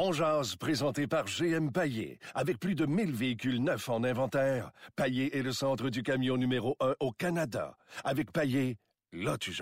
On jase, présenté par GM Paillé. Avec plus de 1000 véhicules neufs en inventaire, Paillé est le centre du camion numéro 1 au Canada. Avec Paillé, là tu.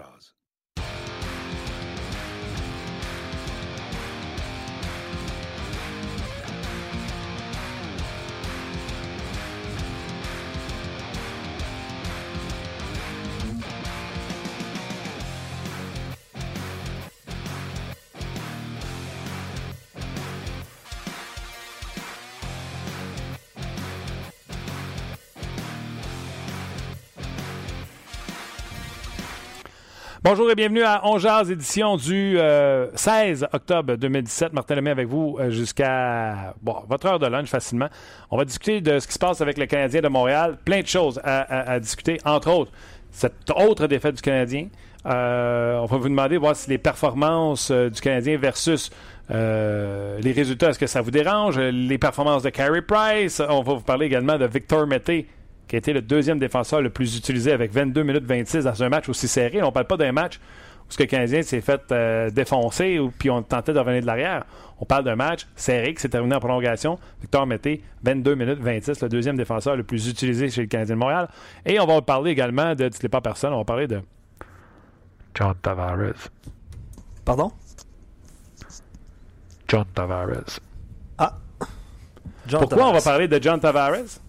Bonjour et bienvenue à On édition du 16 euh, octobre 2017. Martin Lemay avec vous euh, jusqu'à votre heure de lunch facilement. On va discuter de ce qui se passe avec le Canadien de Montréal. Plein de choses à, discuter, entre autres cette autre défaite du Canadien. Euh, on va vous demander voir si les performances du Canadien versus les résultats, est-ce que ça vous dérange? Les performances de Carey Price. On va vous parler également de Victor Mété qui a été le deuxième défenseur le plus utilisé avec 22 minutes 26 dans un match aussi serré. On ne parle pas d'un match où ce que le Canadien s'est fait euh, défoncer ou puis on tentait de revenir de l'arrière. On parle d'un match serré qui s'est terminé en prolongation. Victor Mété, 22 minutes 26, le deuxième défenseur le plus utilisé chez le Canadien de Montréal. Et on va parler également de, tu pas personne, on va parler de John Tavares. Pardon? John Tavares. Ah. Pourquoi on va parler de John Tavares?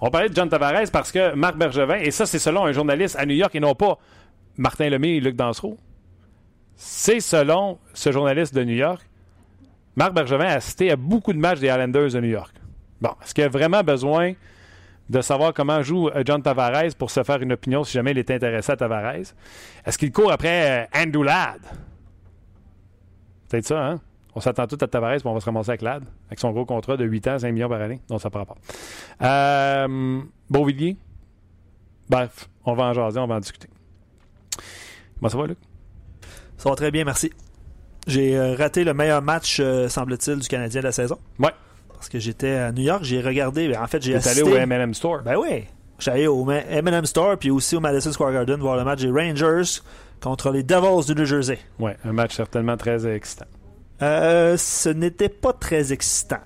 On parlait de John Tavares parce que Marc Bergevin, et ça c'est selon un journaliste à New York et non pas Martin Lemay et Luc Dansereau, c'est selon ce journaliste de New York, Marc Bergevin a assisté à beaucoup de matchs des Islanders de New York. Bon, est-ce qu'il a vraiment besoin de savoir comment joue euh, John Tavares pour se faire une opinion si jamais il est intéressé à Tavares? Est-ce qu'il court après euh, Andrew Ladd? Peut-être ça, hein? On s'attend tout à Tavares, puis on va se ramasser avec Lad, avec son gros contrat de 8 ans, 5 millions par année. Donc, ça ne prend pas. Euh, Beauvillier. Bref, on va en jaser, on va en discuter. Comment ça va, Luc? Ça va très bien, merci. J'ai euh, raté le meilleur match, euh, semble-t-il, du Canadien de la saison. Ouais. Parce que j'étais à New York, j'ai regardé, ben, en fait, j'ai assisté... allé au M&M Store? Ben oui. J'allais au M&M Store, puis aussi au Madison Square Garden voir le match des Rangers contre les Devils du New Jersey. Ouais, un match certainement très excitant. Euh, ce n'était pas très excitant.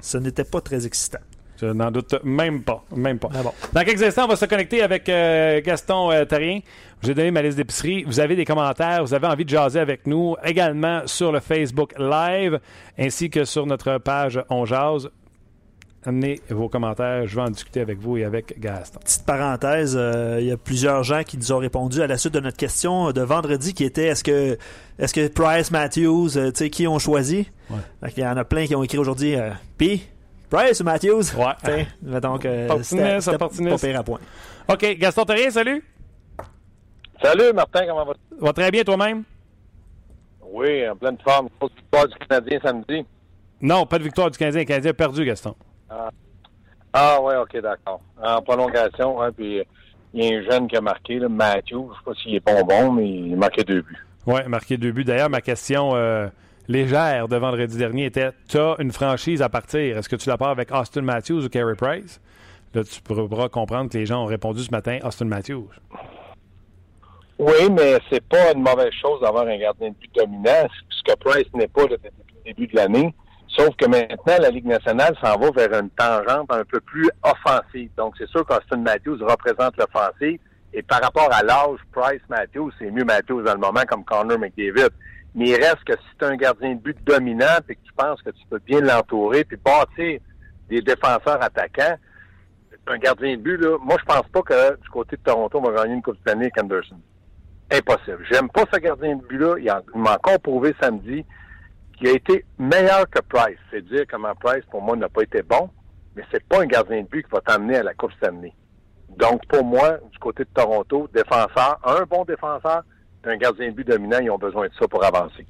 Ce n'était pas très excitant. Je n'en doute même pas. Même pas. Ah Dans quelques instants, on va se connecter avec euh, Gaston euh, Tarien. J'ai donné ma liste d'épicerie. Vous avez des commentaires, vous avez envie de jaser avec nous également sur le Facebook Live ainsi que sur notre page On Jase amenez vos commentaires. Je vais en discuter avec vous et avec Gaston. Petite parenthèse, euh, il y a plusieurs gens qui nous ont répondu à la suite de notre question de vendredi qui était est-ce que est-ce que Price, Matthews, euh, tu sais, qui ont choisi? Il y en a plein qui ont écrit aujourd'hui euh, P. Price ou Matthews? Ouais. donc, c'était pas pire à point. OK. Gaston rien, salut. Salut, Martin, comment vas-tu? Va très bien toi-même? Oui, en pleine forme. Victoire du Canadien samedi. Non, pas de victoire du Canadien. Le Canadien a perdu, Gaston. Ah, ah ouais, ok, d'accord. En prolongation, hein, puis il y a un jeune qui a marqué, là, Matthew. Je ne sais pas s'il est pas bon, mais il a marqué deux buts. Oui, marqué deux buts. D'ailleurs, ma question euh, légère de vendredi dernier était Tu as une franchise à partir? Est-ce que tu la pars avec Austin Matthews ou Carey Price? Là, tu pourras comprendre que les gens ont répondu ce matin Austin Matthews. Oui, mais c'est pas une mauvaise chose d'avoir un gardien de but dominant, puisque Price n'est pas depuis le début de l'année. Sauf que maintenant, la Ligue nationale s'en va vers une tangente un peu plus offensive. Donc, c'est sûr qu'Austin Matthews représente l'offensive. Et par rapport à l'âge, Price Matthews, c'est mieux Matthews dans le moment comme Connor McDavid. Mais il reste que si tu un gardien de but dominant et que tu penses que tu peux bien l'entourer puis bâtir des défenseurs attaquants, un gardien de but, là, moi, je pense pas que du côté de Toronto, on va gagner une Coupe de avec Anderson. Impossible. J'aime pas ce gardien de but-là. Il m'a encore prouvé samedi il a été meilleur que Price. C'est dire comment Price, pour moi, n'a pas été bon, mais c'est pas un gardien de but qui va t'amener à la Coupe Stanley. Donc, pour moi, du côté de Toronto, défenseur, un bon défenseur, un gardien de but dominant, ils ont besoin de ça pour avancer.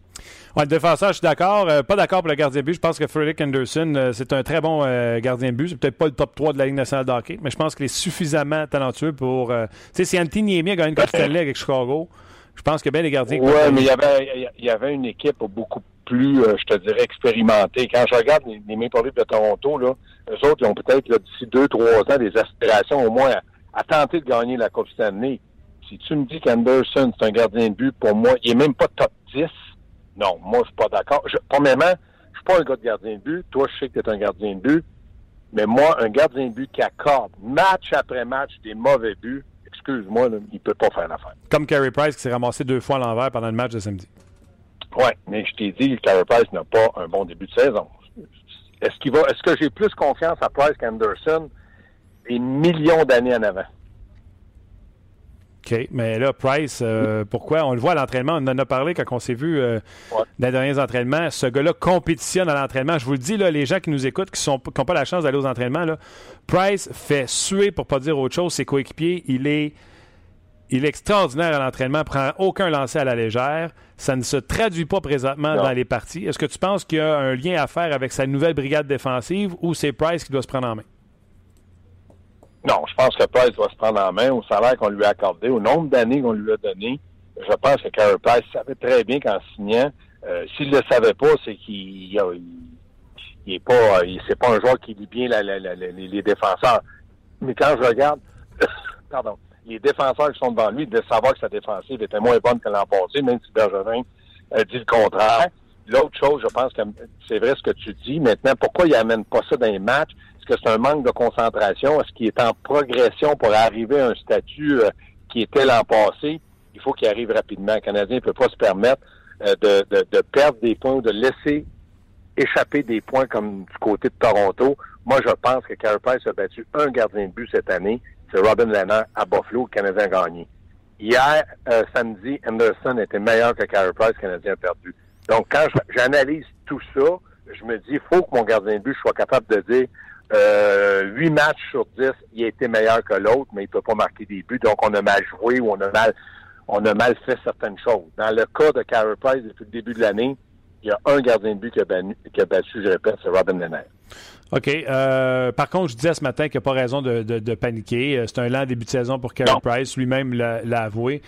Ouais, le défenseur, je suis d'accord. Euh, pas d'accord pour le gardien de but. Je pense que Frederick Anderson, euh, c'est un très bon euh, gardien de but. C'est peut-être pas le top 3 de la Ligue nationale de hockey, mais je pense qu'il est suffisamment talentueux pour. tu sais, si Anthony Niemi a gagné une Coupe Stanley avec Chicago, je pense que bien les gardiens. Oui, mais il y, avait, il y avait une équipe beaucoup plus, euh, je te dirais, expérimenté. Quand je regarde les, les Maple de Toronto, là, eux autres, ils ont peut-être d'ici deux, trois ans des aspirations au moins à, tenter de gagner la Coupe Stanley. Si tu me dis qu'Anderson, c'est un gardien de but, pour moi, il est même pas top 10. Non, moi, je suis pas d'accord. Premièrement, je suis pas un gars de gardien de but. Toi, je sais que tu es un gardien de but. Mais moi, un gardien de but qui accorde match après match des mauvais buts, excuse-moi, il peut pas faire l'affaire. Comme Carey Price qui s'est ramassé deux fois à l'envers pendant le match de samedi. Oui, mais je t'ai dit, Carey Price n'a pas un bon début de saison. Est-ce qu'il va est-ce que j'ai plus confiance à Price qu'Anderson des millions d'années en avant? OK. Mais là, Price, euh, pourquoi? On le voit à l'entraînement. On en a parlé quand on s'est vu euh, dans les derniers entraînements. Ce gars-là compétitionne à l'entraînement. Je vous le dis, là, les gens qui nous écoutent, qui n'ont pas la chance d'aller aux entraînements, là, Price fait suer, pour pas dire autre chose, ses coéquipiers. Il est, il est extraordinaire à l'entraînement, prend aucun lancer à la légère. Ça ne se traduit pas présentement dans les parties. Est-ce que tu penses qu'il y a un lien à faire avec sa nouvelle brigade défensive ou c'est Price qui doit se prendre en main? Non, je pense que Price doit se prendre en main au salaire qu'on lui a accordé, au nombre d'années qu'on lui a donné. Je pense que Carey Price savait très bien qu'en signant, euh, s'il ne le savait pas, c'est qu'il il, est pas, c'est pas un joueur qui lit bien les défenseurs. Mais quand je regarde, pardon, les défenseurs qui sont devant lui, de savoir que sa défensive était moins bonne que l'an passé, même si Bergevin a dit le contraire. L'autre chose, je pense que c'est vrai ce que tu dis. Maintenant, pourquoi il amène pas ça dans les matchs? Est-ce que c'est un manque de concentration? Est-ce qu'il est en progression pour arriver à un statut euh, qui était l'an passé? Il faut qu'il arrive rapidement. Le Canadien ne peut pas se permettre euh, de, perdre des points ou de laisser échapper des points comme du côté de Toronto. Moi, je pense que Carey Price a battu un gardien de but cette année. C'est Robin Leonard à Buffalo. Le Canadien a gagné. Hier, euh, samedi, Anderson était meilleur que Carey Price. Le Canadien a perdu. Donc, quand j'analyse tout ça, je me dis, il faut que mon gardien de but soit capable de dire euh, 8 matchs sur 10, il a été meilleur que l'autre, mais il peut pas marquer des buts. Donc, on a mal joué ou on a mal, on a mal fait certaines choses. Dans le cas de Carey Price, depuis le début de l'année, il y a un gardien de but qui a, battu, je répète, c'est Robin Lennart. OK. Euh, par contre, je disais ce matin qu'il n'y a pas raison de, paniquer. Euh, c'est un lent début de saison pour Carey Price. Lui-même l'a avoué.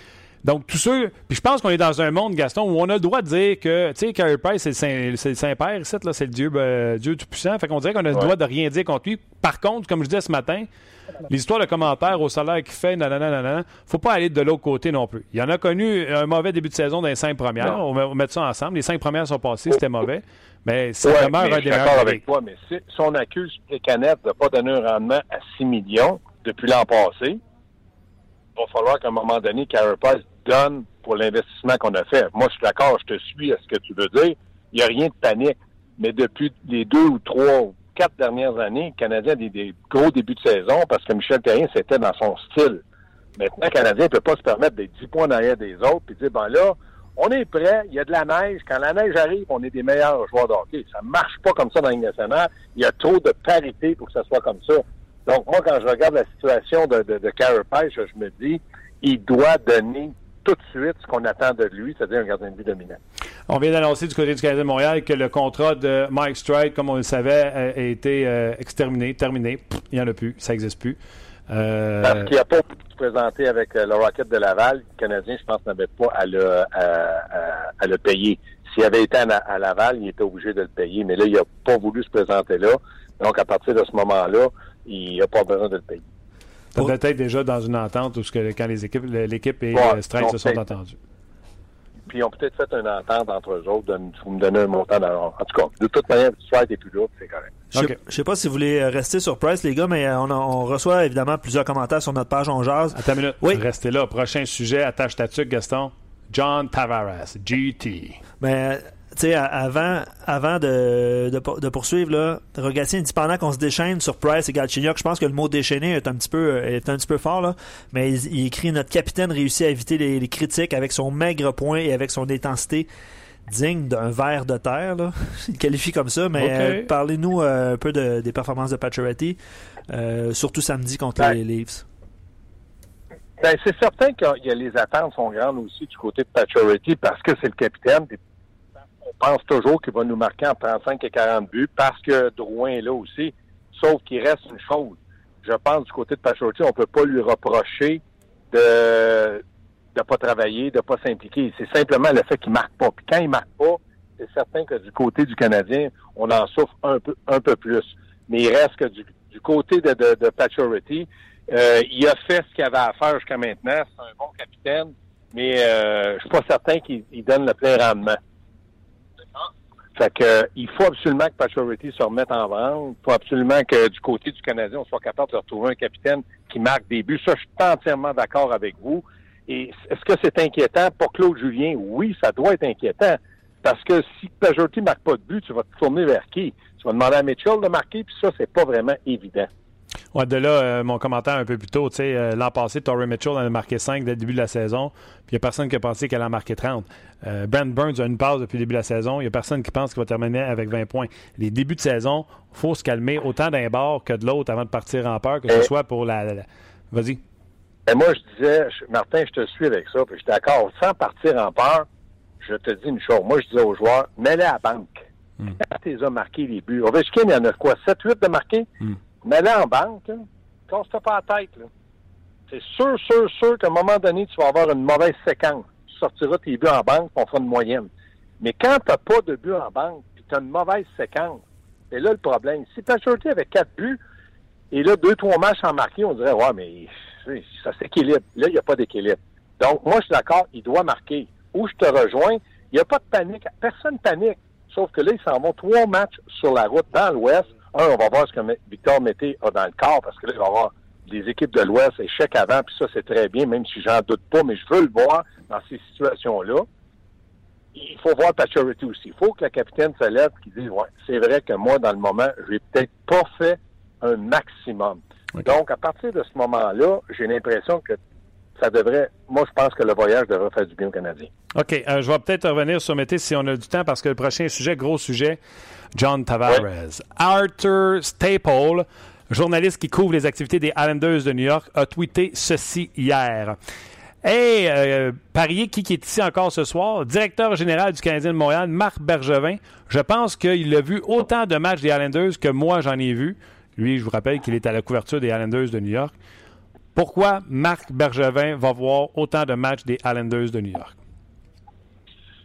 Donc, tous ceux. Puis je pense qu'on est dans un monde, Gaston, où on a le droit de dire que, tu sais, Carey Price, c'est le Saint-Père, c'est le Dieu, ben, Dieu Tout-Puissant. Fait qu'on dirait qu'on a le droit de rien dire contre lui. Par contre, comme je disais ce matin, l'histoire de commentaires au salaire qu'il fait, nanana, nanana, faut pas aller de l'autre côté non plus. Il y en a connu un mauvais début de saison dans les cinq premières. On va mettre ça ensemble. Les cinq premières sont passées, c'était mauvais. Mais c'est vraiment un des d'accord avec toi, mais si, on accuse les canettes de ne pas donner un rendement à 6 millions depuis l'an passé, il va falloir qu'à un moment donné, Carey Price donne pour l'investissement qu'on a fait. Moi, je suis d'accord, je te suis à ce que tu veux dire. Il n'y a rien de panique. Mais depuis les deux ou trois ou quatre dernières années, le Canadien a des, gros débuts de saison parce que Michel Terrien, c'était dans son style. Maintenant, le Canadien ne peut pas se permettre des 10 points derrière des autres puis dire, ben là, on est prêt, il y a de la neige. Quand la neige arrive, on est des meilleurs joueurs de hockey. Ça marche pas comme ça dans la nationale. Il y a trop de parité pour que ça soit comme ça. Donc, moi, quand je regarde la situation de, de, de je me dis, il doit donner tout de suite ce qu'on attend de lui, c'est-à-dire un gardien de but dominant. On vient d'annoncer du côté du Canadien de Montréal que le contrat de Mike Stride, comme on le savait, a été euh, exterminé, terminé. il n'y en a plus, ça n'existe plus. Euh... Parce qu'il n'a pas pu se présenter avec euh, le Rocket de Laval. Le Canadien, je pense, n'avait pas à le, à, le payer. S'il avait été à, Laval, il était obligé de le payer. Mais là, il n'a pas voulu se présenter là. Donc, à partir de ce moment-là, il n'a pas besoin de le payer. Peut-être déjà dans une entente où que, quand les équipes, l'équipe et ouais, se sont entendus. Puis ils ont peut-être fait une entente entre eux autres de me donner un montant d'argent. En tout cas, de toute manière, Strike est plus lourd, c'est correct. Je ne sais pas si vous voulez euh, rester sur Price, les gars, mais euh, on, reçoit évidemment plusieurs commentaires sur notre page On Jazz. Attends une minute. Oui. Restez là. Prochain sujet, attache ta tuque, Gaston. John Tavares, GT. Ben, sais, avant, avant de, de, poursuivre, là, Rogatien dit pendant qu'on se déchaîne sur Price et Galchenyuk, je pense que le mot déchaîner est un petit peu, est un petit peu fort, là, mais il, écrit Notre capitaine réussit à éviter les, critiques avec son maigre point et avec son intensité digne d'un verre de terre. Là. Il qualifie comme ça, mais euh, parlez-nous euh, un peu des performances de Pacioretty, euh, surtout samedi contre ben, les Leafs. Ben, c'est certain que les attentes sont grandes aussi du côté de Pacioretty parce que c'est le capitaine pense toujours qu'il va nous marquer en 35 et 40 buts parce que Drouin est là aussi. Sauf qu'il reste une chose. Je pense du côté de Pachotti, on peut pas lui reprocher de ne pas travailler, de pas s'impliquer. C'est simplement le fait qu'il marque pas. Puis quand il marque pas, c'est certain que du côté du Canadien, on en souffre un peu, un peu plus. Mais il reste que du, côté de, de, de euh, il a fait ce qu'il avait à faire jusqu'à maintenant. C'est un bon capitaine, mais euh, je suis pas certain qu'il donne le plein rendement. Fait que il faut absolument que Pacioretty se remette en vente. Il faut absolument que du côté du Canadien, on soit capable de retrouver un capitaine qui marque des buts. Ça, je suis entièrement d'accord avec vous. Et est-ce que c'est inquiétant? Pour Claude Julien? Oui, ça doit être inquiétant. Parce que si Pajorty ne marque pas de but, tu vas te tourner vers qui? Tu vas demander à Mitchell de marquer, puis ça, c'est pas vraiment évident. Ouais, de là, euh, mon commentaire un peu plus tôt, tu sais, euh, l'an passé, Torrey Mitchell en a marqué 5 dès le début de la saison, puis il n'y a personne qui a pensé qu'elle en marqué 30. Euh, Brent Burns a une passe depuis le début de la saison, il n'y a personne qui pense qu'il va terminer avec 20 points. Les débuts de saison, il faut se calmer autant d'un bord que de l'autre avant de partir en peur, que ce soit pour la... Vas-y. Et moi, je disais, Martin, je te suis avec ça, puis je suis d'accord, sans partir en peur, je te dis une chose. Moi, je disais aux joueurs, mets-les à la banque. Mm. Quand tu les as marqués, les buts. Ovechkin, il y en a quoi? 7, 8 de marqués? Mm. Mets-les en banque. Casse-toi pas la tête. C'est sûr, sûr, sûr qu'à un moment donné, tu vas avoir une mauvaise séquence. Tu sortiras tes buts en banque, on fera une moyenne. Mais quand tu n'as pas de buts en banque, puis tu as une mauvaise séquence, c'est là le problème. Si Pachorty avec 4 buts, et là, deux, trois matchs en marqué, on dirait, ouais, mais ça s'équilibre. Là, il n'y a pas d'équilibre. Donc, moi, je suis d'accord, il doit marquer où je te rejoins, il n'y a pas de panique. Personne panique. Sauf que là, ils s'en vont trois matchs sur la route dans l'Ouest. Un, on va voir ce que Victor Mété a dans le corps, parce que là, il va y avoir des équipes de l'Ouest, échec avant, puis ça, c'est très bien, même si j'en doute pas, mais je veux le voir dans ces situations-là. Il faut voir Paturity aussi. Il faut que la capitaine se lève et dise, ouais, c'est vrai que moi, dans le moment, j'ai peut-être pas fait un maximum. Donc, à partir de ce moment-là, j'ai l'impression que ça devrait, moi, je pense que le voyage devrait faire du bien aux Canadiens. OK. Euh, je vais peut-être revenir sur Mété si on a du temps, parce que le prochain sujet, gros sujet, John Tavares. Arthur Staple, journaliste qui couvre les activités des Islanders de New York, a tweeté ceci hier. Hey, euh, parier qui, qui est ici encore ce soir, directeur général du Canadien de Montréal, Marc Bergevin. Je pense qu'il a vu autant de matchs des Islanders que moi j'en ai vu. Lui, je vous rappelle qu'il est à la couverture des Islanders de New York. Pourquoi Marc Bergevin va voir autant de matchs des Islanders de New York?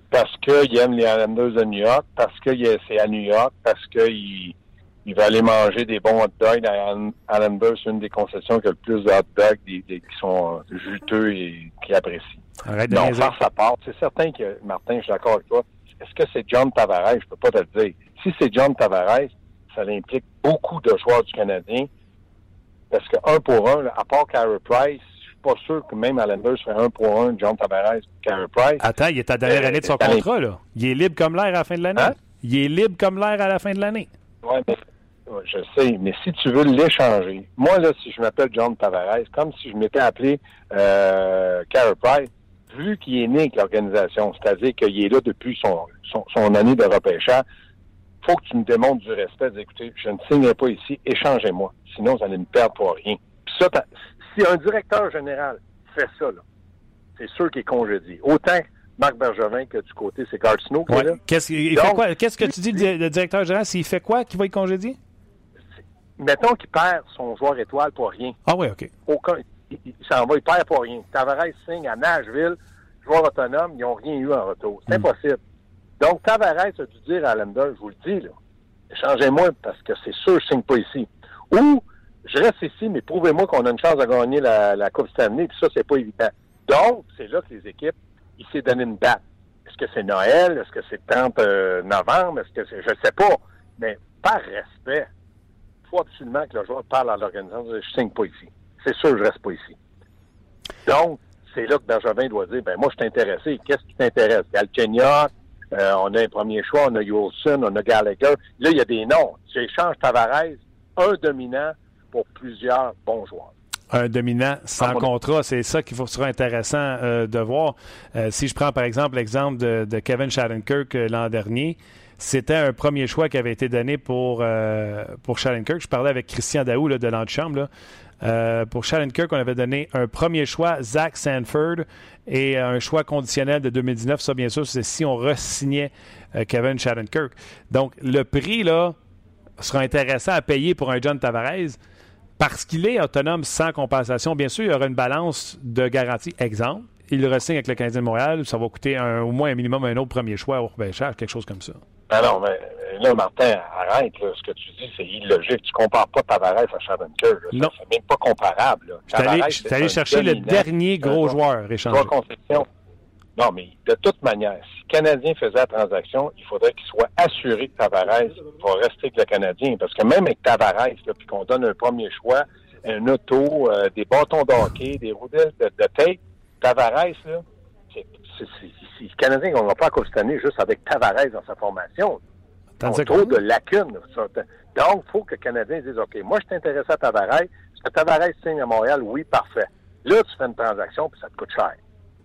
Parce qu'il aime les Islanders de New York, parce que c'est à New York, parce qu'il il va aller manger des bons hot dogs dans Islanders, c'est une des concessions qui a le plus de hot dogs qui sont juteux et qui apprécient. Arrête non, faire sa part. C'est certain que, Martin, je suis d'accord avec toi. Est-ce que c'est John Tavares? Je peux pas te le dire. Si c'est John Tavares, ça implique beaucoup de joueurs du Canadien parce que un pour un, à part Carey Price, je suis pas sûr que même Allender serait un pour un, John Tavares, Carey Price. Attends, il est à la dernière euh, année de son contrat, là. Il est libre comme l'air à la fin de l'année. Hein? Il est libre comme l'air à la fin de l'année. Oui, mais je sais, mais si tu veux l'échanger, moi, là, si je m'appelle John Tavares, comme si je m'étais appelé euh, Carey Price, vu qu'il est né avec l'organisation, c'est-à-dire qu'il est là depuis son, son, son année de repêchage, faut que tu me démontres du respect. Écoutez, je ne signerai pas ici, échangez-moi. Sinon, vous allez me perdre pour rien. Puis ça, si un directeur général fait ça, c'est sûr qu'il est congédié. Autant Marc Bergevin que du côté, c'est Carl Snow qui Qu'est-ce que tu dis, le directeur général, s'il fait quoi qu'il va être congédié? Mettons qu'il perd son joueur étoile pour rien. Ah oui, OK. Aucun, il, s'en va, il perd pour rien. Tavares signe à Nashville, joueur autonome, ils n'ont rien eu en retour. C'est hmm. impossible. Donc, Tavares a dû dire à Lander, je vous le dis, là, échangez-moi parce que c'est sûr je signe pas ici. Ou, je reste ici, mais prouvez-moi qu'on a une chance de gagner la, la Coupe année, puis ça, c'est pas évident. Donc, c'est là que les équipes, il s'est donné une date. Est-ce que c'est Noël? Est-ce que c'est 30 euh, novembre? Est-ce que c'est, je sais pas. Mais par respect, il faut absolument que le joueur parle à l'organisation, je signe pas ici. C'est sûr, je reste pas ici. Donc, c'est là que Benjamin doit dire, ben moi, je suis intéressé. Qu'est-ce qui t'intéresse? Galchenyuk, euh, on a un premier choix, on a Wilson, on a Gallagher. Là, il y a des noms. J'échange Tavares, un dominant pour plusieurs bons joueurs. Un dominant sans contrat, c'est ça qui sera intéressant euh, de voir. Euh, si je prends par exemple l'exemple de, Kevin Shattenkirk l'an dernier, c'était un premier choix qui avait été donné pour, pour Shattenkirk. Je parlais avec Christian Daou là, de l'antichambre. Euh, pour Kirk, on avait donné un premier choix, Zach Sanford, et un choix conditionnel de 2019. Ça, bien sûr, c'est si on re-signait euh, Kevin Kirk. Donc, le prix, là, sera intéressant à payer pour un John Tavares parce qu'il est autonome sans compensation. Bien sûr, il y aura une balance de garantie. Exemple, il le signe avec le Canadien de Montréal, ça va coûter au moins un minimum un autre premier choix au repêchage, quelque chose comme ça. Ben non, mais là, Martin, arrête, ce que tu dis, c'est illogique. Tu compares pas Tavares à Shattenkirk. Non. C'est même pas comparable. Je suis allé, chercher le dernier gros joueur échangé. Non, mais de toute manière, si le Canadien faisait la transaction, il faudrait qu'il soit assuré que Tavares va rester avec le Canadien. Parce que même avec Tavares, puis qu'on donne un premier choix, un auto, euh, des bâtons d'hockey, des roulettes de, de tête, Tavares, là, c'est, c'est, c'est, le Canadien qu'on va pas à cette année juste avec Tavares dans sa formation. Ils trop de lacunes. Donc, il faut que le Canadien dise, OK, moi, je suis intéressé à Tavares. Est-ce que Tavares signe à Montréal? Oui, parfait. Là, tu fais une transaction, puis ça te coûte cher.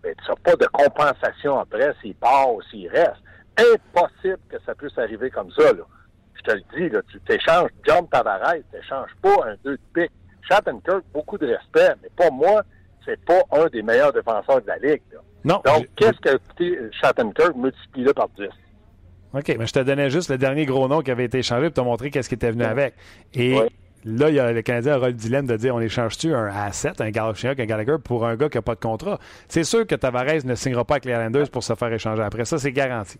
Mais tu n'as pas de compensation après s'il part ou s'il reste. Impossible que ça puisse arriver comme ça. Là. Je te le dis, là, tu t'échanges John Tavares, tu n'échanges pas un deux de pique. Shattenkirk, beaucoup de respect, mais pas moi, c'est pas un des meilleurs défenseurs de la Ligue. Là. Non. Donc, qu'est-ce que coûté Shattenkirk multiplié par 10? OK, mais je te donnais juste le dernier gros nom qui avait été échangé pour te montrer qu'est-ce qui était venu avec. Et Ouais. là, il y a, le Canadien aura le dilemme de dire on échange-tu un A7, un Galchenyuk, un Gallagher pour un gars qui n'a pas de contrat? C'est sûr que Tavares ne signera pas avec les Islanders pour se faire échanger après. Ça, c'est garanti.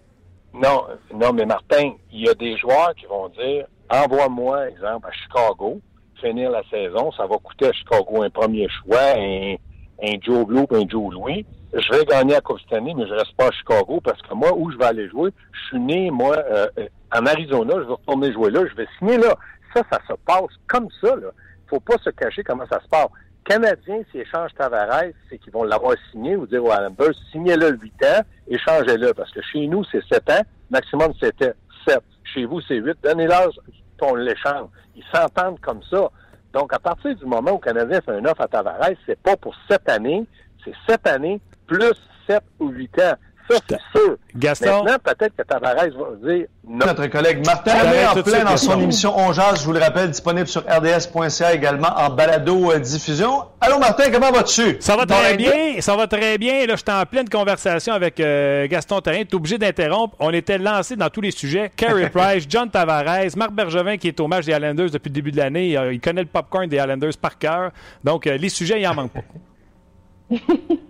Non, non, mais Martin, il y a des joueurs qui vont dire envoie-moi, exemple, à Chicago, finir la saison, ça va coûter à Chicago un premier choix, un, un Joe Blue un Joe Louis. Je vais gagner à Coupe cette année, mais je reste pas à Chicago parce que moi, où je vais aller jouer, je suis né, moi, euh, euh, en Arizona, je vais retourner jouer là, je vais signer là. Ça, ça se passe comme ça, là. Faut pas se cacher comment ça se passe. Canadiens, s'ils échangent Tavares, c'est qu'ils vont l'avoir signé ou dire aux Islanders, signez-le 8 ans, échangez-le. Parce que chez nous, c'est 7 ans, maximum c'était 7. Chez vous, c'est 8. Donnez-leur qu'on l'échange. Ils s'entendent comme ça. Donc, à partir du moment où le Canadien fait un offre à Tavares, c'est pas pour 7 années, c'est 7 années plus 7 ou 8 ans. Ça, c'est sûr. Gaston? Maintenant, peut-être que Tavares va dire non. Notre collègue Martin tout en plein dans son émission On Jase, je vous le rappelle, disponible sur rds.ca également en balado-diffusion. Allô Martin, comment vas-tu? Ça va très ben, bien, ça va très bien. Là, j'étais en pleine conversation avec euh, Gaston Terrain. Tu obligé d'interrompre. On était lancé dans tous les sujets. Carey Price, John Tavares, Marc Bergevin qui est au match des Islanders depuis le début de l'année. Euh, il connaît le popcorn des Islanders par cœur. Donc, euh, les sujets, il en manque pas.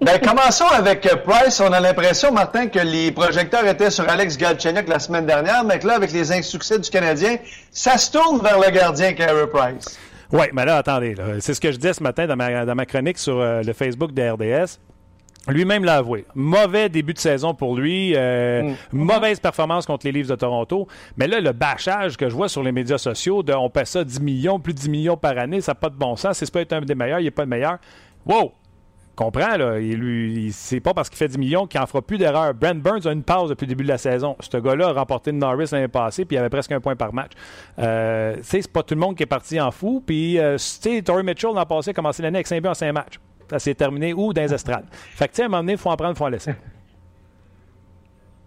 Ben, commençons avec euh, Price. On a l'impression, Martin, que les projecteurs étaient sur Alex Galchenyuk la semaine dernière, mais que là, avec les insuccès du Canadien, ça se tourne vers le gardien Carey Price. Oui, mais là, attendez. là. C'est ce que je disais ce matin dans ma, dans ma chronique sur euh, le Facebook de RDS. Lui-même l'a avoué. Mauvais début de saison pour lui. euh, Mauvaise performance contre les Leafs de Toronto. Mais là, le bâchage que je vois sur les médias sociaux, de, on paie ça 10 millions, plus de 10 millions par année, ça n'a pas de bon sens. C'est pas être un des meilleurs, il n'est pas le meilleur. Wow! Comprends, là. Il, lui, c'est pas parce qu'il fait 10 millions qu'il en fera plus d'erreurs. Brent Burns a une pause depuis le début de la saison. Ce gars-là a remporté le Norris l'année passée, puis il avait presque un point par match. Euh, c'est pas tout le monde qui est parti en fou. Puis, euh, Torrey Mitchell l'an passé a commencé l'année avec 5 buts en 5 matchs. Ça s'est terminé où? Dans les estrades. Fait que, tu sais, à un moment donné, il faut en prendre, il faut en laisser.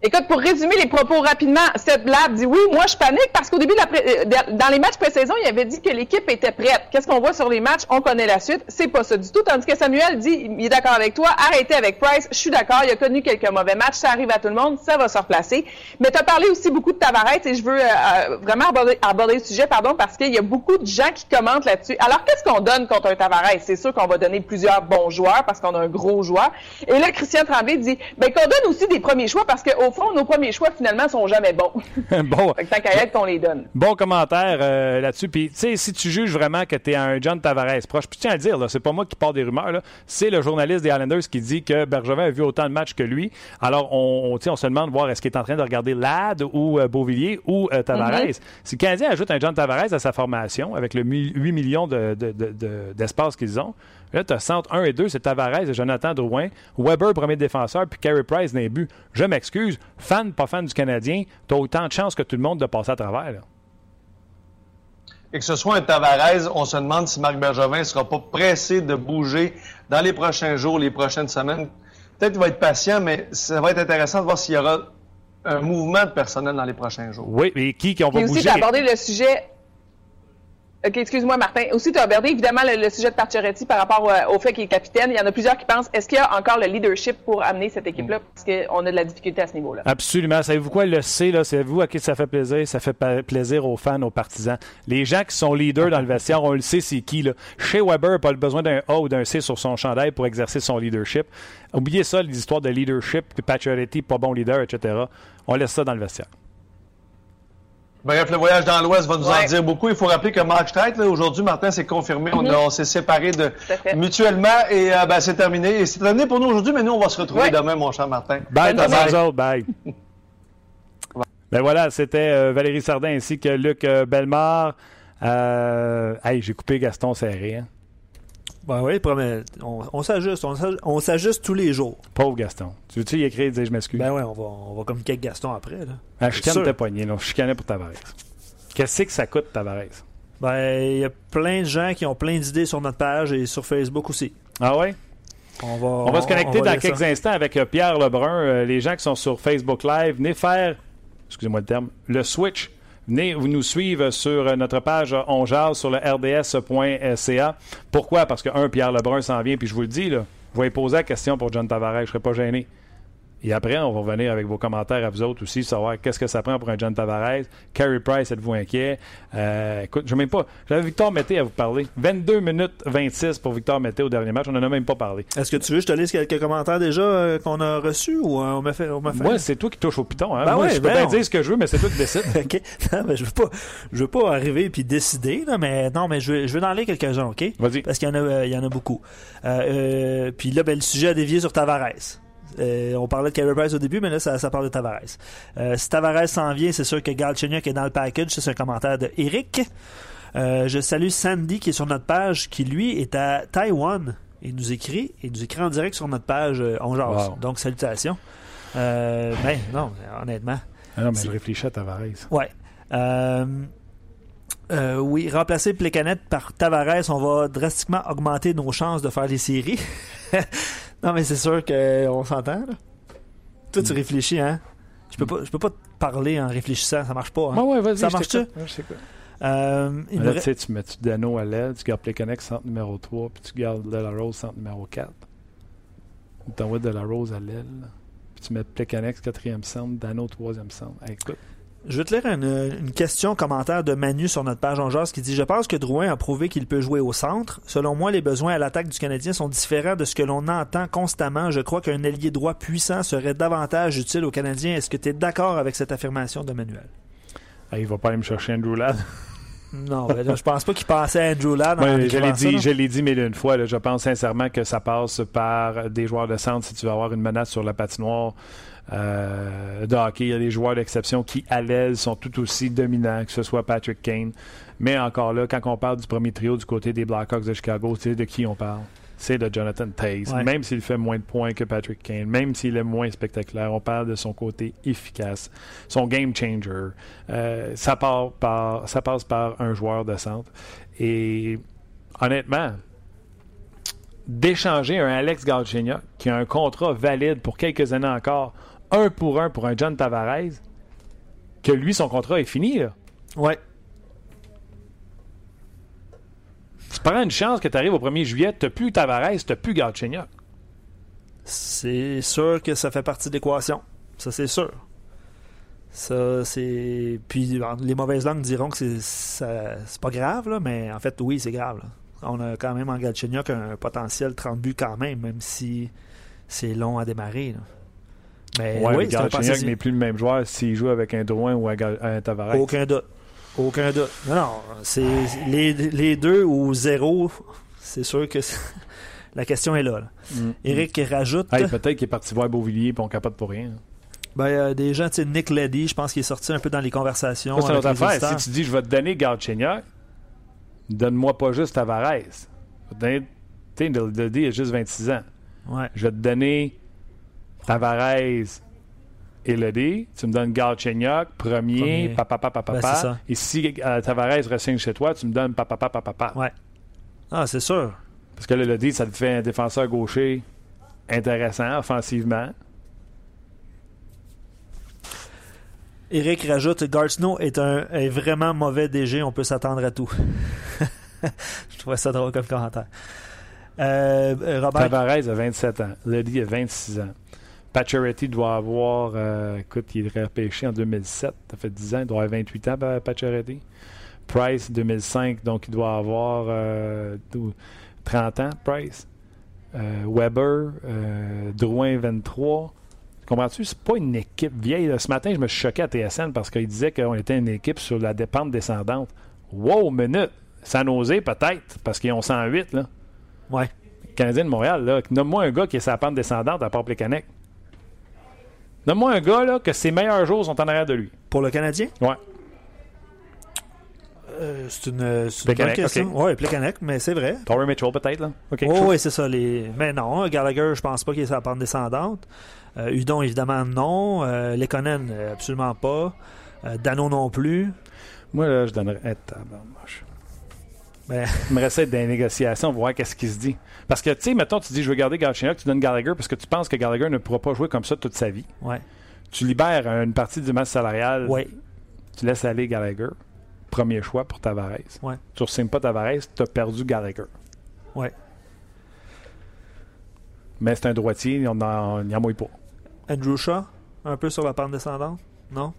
Écoute, pour résumer les propos rapidement, Seth Blab dit oui, moi je panique parce qu'au début, de la pré- euh, dans les matchs pré-saison, il avait dit que l'équipe était prête. Qu'est-ce qu'on voit sur les matchs? On connaît la suite. C'est pas ça du tout. Tandis que Samuel dit, il est d'accord avec toi, arrêtez avec Price. Je suis d'accord, il a connu quelques mauvais matchs, ça arrive à tout le monde, ça va se replacer. Mais tu as parlé aussi beaucoup de Tavares et je veux euh, euh, vraiment aborder, le sujet, pardon, parce qu'il y a beaucoup de gens qui commentent là-dessus. Alors, qu'est-ce qu'on donne contre un Tavares? C'est sûr qu'on va donner plusieurs bons joueurs parce qu'on a un gros joueur. Et là, Christian Tremblay dit, ben, qu'on donne aussi des premiers choix parce qu'au fond, nos premiers choix, finalement, sont jamais bons. bon, fait que tant qu'à être qu'on les donne. Bon commentaire euh, là-dessus. Puis, tu sais, si tu juges vraiment que tu es un John Tavares proche, puis tiens à le dire, là, c'est pas moi qui parle des rumeurs, c'est le journaliste des Islanders qui dit que Bergevin a vu autant de matchs que lui. Alors, on, on, on se demande voir est-ce qu'il est en train de regarder Ladd ou euh, Beauvillier ou euh, Tavares. Si le Canadien ajoute un John Tavares à sa formation avec le mi- 8 millions de- de- de- de- d'espace qu'ils ont, là, tu as centre 1 et 2, c'est Tavares et Jonathan Drouin, Weber, premier défenseur, puis Carey Price d'un but. Je m'excuse, fan, pas fan du Canadien, tu as autant de chances que tout le monde de passer à travers. là. Et que ce soit un Tavares, on se demande si Marc Bergevin ne sera pas pressé de bouger dans les prochains jours, les prochaines semaines. Peut-être qu'il va être patient, mais ça va être intéressant de voir s'il y aura un mouvement de personnel dans les prochains jours. Oui, mais qui qu'on va Puis aussi, bouger? abordé le sujet. OK, excuse-moi, Martin. Aussi, tu as abordé évidemment le, sujet de Pacioretty par rapport euh, au fait qu'il est capitaine. Il y en a plusieurs qui pensent est-ce qu'il y a encore le leadership pour amener cette équipe-là? Parce qu'on a de la difficulté à ce niveau-là. Absolument. Savez-vous quoi? Le C, là, c'est vous à qui ça fait plaisir? Ça fait plaisir aux fans, aux partisans. Les gens qui sont leaders dans le vestiaire, on le sait, c'est qui. Là. Chez Weber n'a pas besoin d'un A ou d'un C sur son chandail pour exercer son leadership. Oubliez ça, les histoires de leadership, puis Pacioretty, pas bon leader, etc. On laisse ça dans le vestiaire. Bref, le voyage dans l'Ouest va nous en dire beaucoup. Il faut rappeler que Mark Streit, aujourd'hui, Martin, c'est confirmé. On, a- on s'est séparés de, mutuellement et euh, ben, c'est terminé. Et c'est terminé pour nous aujourd'hui, mais nous, on va se retrouver Ouais. demain, mon cher Martin. Bye, vous autres, bye. ben voilà, c'était euh, Valérie Sardin ainsi que Luc euh, Bellemare. Euh, hey, j'ai coupé Gaston Serré. hein. Ben oui, promet. On, on s'ajuste. On s'aj- on s'ajuste tous les jours. Pauvre Gaston. Tu veux-tu y écrire et dire je m'excuse? Ben ouais, on va, on va communiquer avec Gaston après. Là. Ah, je chicane tes poignets, là. Je chicanais pour Tavares. Qu'est-ce que ça coûte, Tavares? Ben, il y a plein de gens qui ont plein d'idées sur notre page et sur Facebook aussi. Ah ouais? On va, On va se connecter va dans ça. quelques instants avec euh, Pierre Lebrun. Euh, les gens qui sont sur Facebook Live, venez faire, excusez-moi le terme, le switch. Venez vous nous suivre sur euh, notre page On sur le rds.ca. Pourquoi? Parce que, un, Pierre Lebrun s'en vient, puis je vous le dis, là, je vais poser la question pour John Tavares, je ne serai pas gêné. Et après, on va revenir avec vos commentaires à vous autres aussi, savoir qu'est-ce que ça prend pour un John Tavares. Carey Price, êtes-vous inquiet? Euh, écoute, je même pas. J'avais Victor Mété à vous parler. 22 minutes 26 pour Victor Mété au dernier match. On n'en a même pas parlé. Est-ce que tu veux que je te lise quelques commentaires déjà euh, qu'on a reçus ou euh, on m'a fait, on m'a fait... Moi, c'est toi qui touches au piton. Hein? Ben Moi, ouais, je peux ben dire ce que je veux, mais c'est toi qui décides. OK. Non, mais je veux pas, je veux pas arriver puis décider, là, mais non, mais je veux, je veux en lire quelques-uns, OK? Vas-y. Parce qu'il y en a, il y en a beaucoup. Puis là, ben, le sujet a dévié sur Tavares. Euh, on parlait de Carey Price au début, mais là, ça, ça parle de Tavares. Euh, si Tavares s'en vient, c'est sûr que Galchenyuk est dans le package. C'est un commentaire de Eric. Euh, je salue Sandy qui est sur notre page, qui lui est à Taïwan. Il nous écrit, il nous écrit en direct sur notre page On Jase. Wow. Donc, salutations. Euh, ben, non, honnêtement. Ah non, mais je réfléchis à Tavares. Ouais. Euh, oui, remplacer Plecanet par Tavares, on va drastiquement augmenter nos chances de faire les séries. non, mais c'est sûr qu'on s'entend. là. Toi, Mm. tu réfléchis, hein? Je peux pas, je peux pas te parler en réfléchissant, ça marche pas. Hein? Ouais, ouais, vas-y. Ça marche-tu? Euh, il Là, tu sais, tu mets tu Dano à l'aile, tu gardes Plekanec centre numéro 3, puis tu gardes De La Rose centre numéro 4. Tu t'envoies De La Rose à l'aile, puis tu mets Plekanec quatrième centre, Dano troisième centre. Hey, écoute, Je vais te lire une, une question, commentaire de Manu sur notre page en jazz qui dit Je pense que Drouin a prouvé qu'il peut jouer au centre. Selon moi, les besoins à l'attaque du Canadien sont différents de ce que l'on entend constamment. Je crois qu'un ailier droit puissant serait davantage utile aux Canadiens. Est-ce que tu es d'accord avec cette affirmation de Manuel hey, il va pas aller me chercher Andrew Ladd. Non, ben je pense pas qu'il pensait à Andrew Ladd. en je l'ai dit, je l'ai dit mille une fois. là, je pense sincèrement que ça passe par des joueurs de centre si tu veux avoir une menace sur la patinoire. Euh, de hockey, il y a des joueurs d'exception qui, à l'aile, sont tout aussi dominants, que ce soit Patrick Kane. Mais encore là, quand on parle du premier trio du côté des Blackhawks de Chicago, tu sais de qui on parle? C'est de Jonathan Taze. Ouais. Même s'il fait moins de points que Patrick Kane, même s'il est moins spectaculaire, on parle de son côté efficace, son game changer. Euh, ça, part par, ça passe par un joueur de centre. Et honnêtement, d'échanger un Alex Galchenyuk qui a un contrat valide pour quelques années encore, un pour un pour un John Tavares, que lui, son contrat est fini. Là. Ouais. Tu prends une chance que tu arrives au 1er juillet, tu plus Tavares, tu plus Galchenyuk. C'est sûr que ça fait partie de l'équation. Ça, c'est sûr. Ça, c'est. Puis les mauvaises langues diront que c'est ça- c'est pas grave, là, mais en fait, oui, c'est grave. là. On a quand même en Galchenyuk un potentiel 30 buts quand même, même si c'est long à démarrer. là. Mais ouais, oui, Galchenyuk n'est plus le même joueur s'il joue avec un Drouin ou un, Tavares. Aucun doute. Aucun doute. Non, non, c'est les, les deux ou zéro, c'est sûr que la question est là. là. Mm. Eric rajoute. Hey, peut-être qu'il est parti voir Beauvillier et on capote pour rien. Ben, euh, des gens, tu sais, Nick Leddy, je pense qu'il est sorti un peu dans les conversations. C'est notre affaire. Si tu dis je vais te donner Galchenyuk, donne-moi pas juste Tavares. Je vais te donner. A juste 26 ans. Ouais. Je vais te donner Tavares D. Tu me donnes Galchenyuk, premier, papa, papa, papa. Et si euh, Tavares ressigne chez toi, tu me donnes papa, papa, papa. Ouais. Ah, c'est sûr. Parce que ça te fait un défenseur gaucher intéressant offensivement. Eric rajoute Gartsnow est un est vraiment mauvais DG, on peut s'attendre à tout. je trouvais ça drôle comme commentaire. Euh, Robert, Tavares a 27 ans. A 26 ans. Pacioretty doit avoir. euh, écoute, il est repêché en 2007. Ça fait 10 ans. Il doit avoir 28 ans, Pa- Pacioretty. Price, 2005. Donc, il doit avoir euh, dou- 30 ans, Price. Euh, Weber. euh, Drouin, 23. Comprends-tu? C'est pas une équipe vieille. Ce matin, je me suis choqué à TSN parce qu'il disait qu'on était une équipe sur la dépente descendante. Wow, minute! San Jose, peut-être, parce qu'ils ont 108, là. Ouais. Canadien de Montréal, là. Nomme-moi un gars qui est la pente descendante à part Plekanec. Nomme-moi un gars, là, que ses meilleurs jours sont en arrière de lui. Pour le Canadien, Ouais. euh, c'est une, c'est une bonne question. ok. Oui, Plekanec, mais c'est vrai. Torrey Mitchell, peut-être, là. OK. Oui, c'est ça. Les... Mais non, Gallagher, je pense pas qu'il est sur la pente descendante. Euh, Udon, évidemment, non. Euh, Lekonen, euh, absolument pas. Euh, Dano non plus. Moi, là, je donnerais. Eh, tabarnouche. Ben, Il me reste des négociations, voir qu'est-ce qu'il se dit. Parce que, tu sais, mettons, tu dis, je veux garder Galchenyuk, tu donnes Gallagher parce que tu penses que Gallagher ne pourra pas jouer comme ça toute sa vie. ouais. Tu libères une partie du masse salarial, Ouais. tu laisses aller Gallagher. Premier choix pour Tavares. Ouais. Tu ne signes pas Tavares, tu as perdu Gallagher. Ouais. Mais c'est un droitier, on n'en en mouille pas. Andrew Shaw, un peu sur la pente descendante. Non?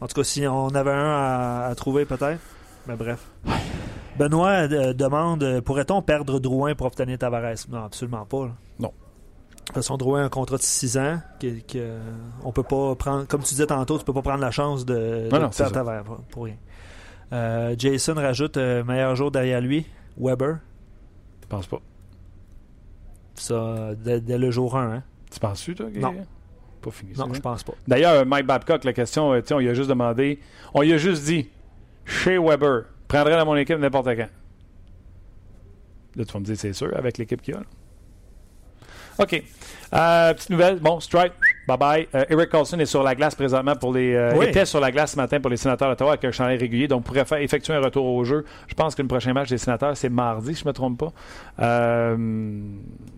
En tout cas, si on avait un à, à trouver, peut-être. Mais bref. Benoît euh, demande euh, pourrait-on perdre Drouin pour obtenir Tavares? Non, absolument pas. là. Non. De toute façon, Drouin a un contrat de 6 ans. Que, que- on peut pas prendre, comme tu disais tantôt, tu peux pas prendre la chance de, Non, ça. Tavares pour, pour rien. Euh, Jason rajoute euh, meilleur jour derrière lui, Weber. Tu penses pas? Ça, dès, dès le jour 1. Hein? Tu penses-tu, toi? Non. Pas fini. Non, je pense pas. D'ailleurs, Mike Babcock, la question, on lui a juste demandé, on lui a juste dit, chez Weber, prendrait dans mon équipe n'importe quand. Là, tu vas me dire, c'est sûr, avec l'équipe qu'il y a. là. OK. Euh, petite nouvelle. Bon, strike. Bye bye. Euh, Eric Carlson est sur la glace présentement pour les. euh, Oui. était sur la glace ce matin pour les sénateurs d'Ottawa avec un chandail régulier, donc pourrait faire effectuer un retour au jeu. Je pense que le prochain match des sénateurs, c'est mardi, si je ne me trompe pas.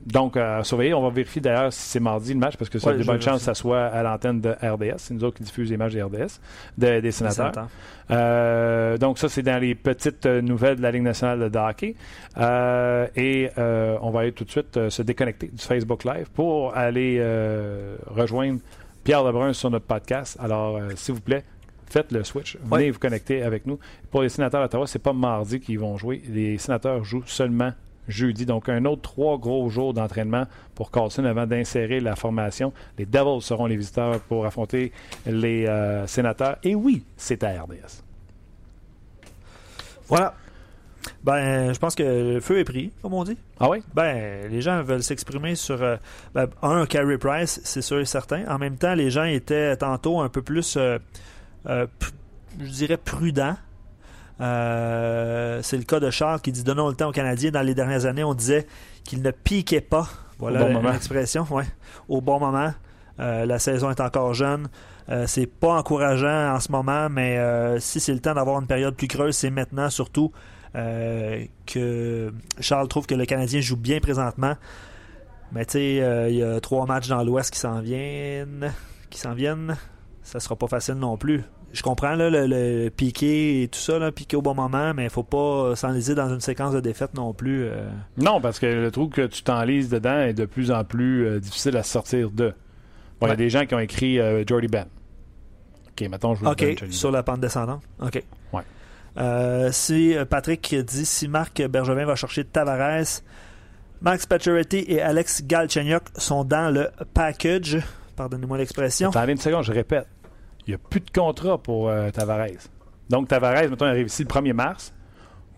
Donc, à surveiller. On va vérifier d'ailleurs si c'est mardi le match, parce que ça a Ouais, de bonnes chances que ça soit à l'antenne de RDS. C'est nous autres qui diffusent les matchs des RDS, de- des sénateurs. Euh, donc ça, c'est dans les petites nouvelles de la Ligue nationale de hockey. Euh, et euh, on va aller tout de suite se déconnecter du Facebook Live pour aller rejoindre Pierre Lebrun sur notre podcast. Alors, s'il vous plaît, faites le switch. Venez vous connecter avec nous. Pour les sénateurs d'Ottawa, c'est pas mardi qu'ils vont jouer. Les sénateurs jouent seulement jeudi. Donc, un autre trois gros jours d'entraînement pour Carlson avant d'insérer la formation. Les Devils seront les visiteurs pour affronter les euh, sénateurs. Et oui, c'est à RDS. Voilà. Ben, je pense que le feu est pris, comme on dit. Ah oui? Ben, les gens veulent s'exprimer sur euh, ben, un Carey Price, c'est sûr et certain. En même temps, les gens étaient tantôt un peu plus, euh, euh, je dirais, prudents. Euh, c'est le cas de Charles qui dit donnons le temps aux Canadiens. Dans les dernières années, on disait qu'il ne piquait pas. Voilà bon l'expression, ouais. Au bon moment. Euh, la saison est encore jeune. Euh, c'est pas encourageant en ce moment, mais si c'est le temps d'avoir une période plus creuse, c'est maintenant surtout que Charles trouve que le Canadien joue bien présentement. Mais tu sais, il y a trois matchs dans l'Ouest qui s'en viennent. Qui s'en viennent. Ça sera pas facile non plus. Je comprends là, le, le piqué et tout ça, là, piqué au bon moment, mais il faut pas s'enliser dans une séquence de défaites non plus. euh. Non, parce que le trou que tu t'enlises dedans est de plus en plus euh, difficile à sortir de. Bon, il y a des gens qui ont écrit euh, Jordy Ben. OK, mettons, je vous OK, donne Jordy sur la pente descendante. OK. Ouais. Euh, si Patrick dit si Marc Bergevin va chercher Tavares, Max Pacioretty et Alex Galchenyuk sont dans le package. Pardonnez-moi l'expression. Attendez une seconde, je répète. Il n'y a plus de contrat pour euh, Tavares. Donc, Tavares, mettons, arrive ici le 1er mars.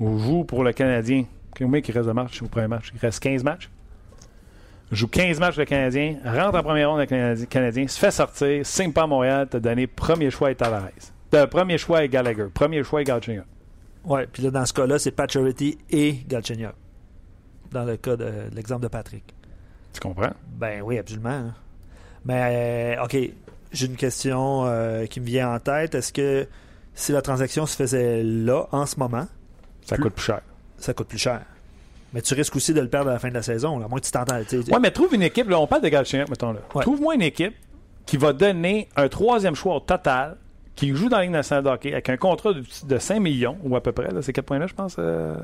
On joue pour le Canadien. Combien il reste de matchs au premier match? Il reste 15 matchs. Joue 15 matchs le Canadien, rentre en première ronde avec le Canadien, se fait sortir, signe pas à Montréal, t'as donné premier choix à Tavares. T'as premier choix à Gallagher, premier choix à Galchenyuk. Ouais, puis là, dans ce cas-là, c'est Pacioretty et Galchenyuk. Dans le cas de, de l'exemple de Patrick. Tu comprends? Ben oui, absolument. hein. Mais, euh, OK, j'ai une question euh, qui me vient en tête. Est-ce que si la transaction se faisait là, en ce moment, Ça Plus- coûte plus cher. ça coûte plus cher? Mais tu risques aussi de le perdre à la fin de la saison, à moins que tu t'entends. Ouais, mais trouve une équipe, là, on parle de Galchenyuk, mettons là. Ouais. Trouve-moi une équipe qui va donner un troisième choix au total, qui joue dans la Ligue nationale de hockey avec un contrat de, de 5 millions, ou à peu près, là, c'est 4 points là, je pense. euh,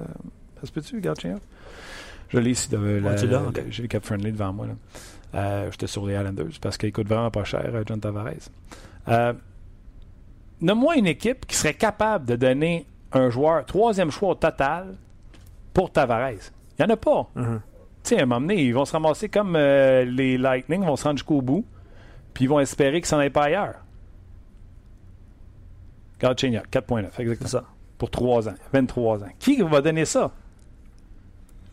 ça se peut-tu, Galchenyuk? Je l'ai ici, de, la- ok. j'ai le Cap Friendly devant moi. là. Euh, J'étais sur les Islanders parce qu'il coûte vraiment pas cher, euh, John Tavares. Euh, Nomme-moi une équipe qui serait capable de donner un joueur, troisième choix au total, pour Tavares. Il n'y en a pas. Mhm. Tu sais, à un moment donné, ils vont se ramasser comme euh, les Lightning, vont se rendre jusqu'au bout. puis ils vont espérer que ça n'aille pas ailleurs. Galchenyuk, 4.9, exactement. ça. Pour 3 ans, 23 ans. Qui va donner ça?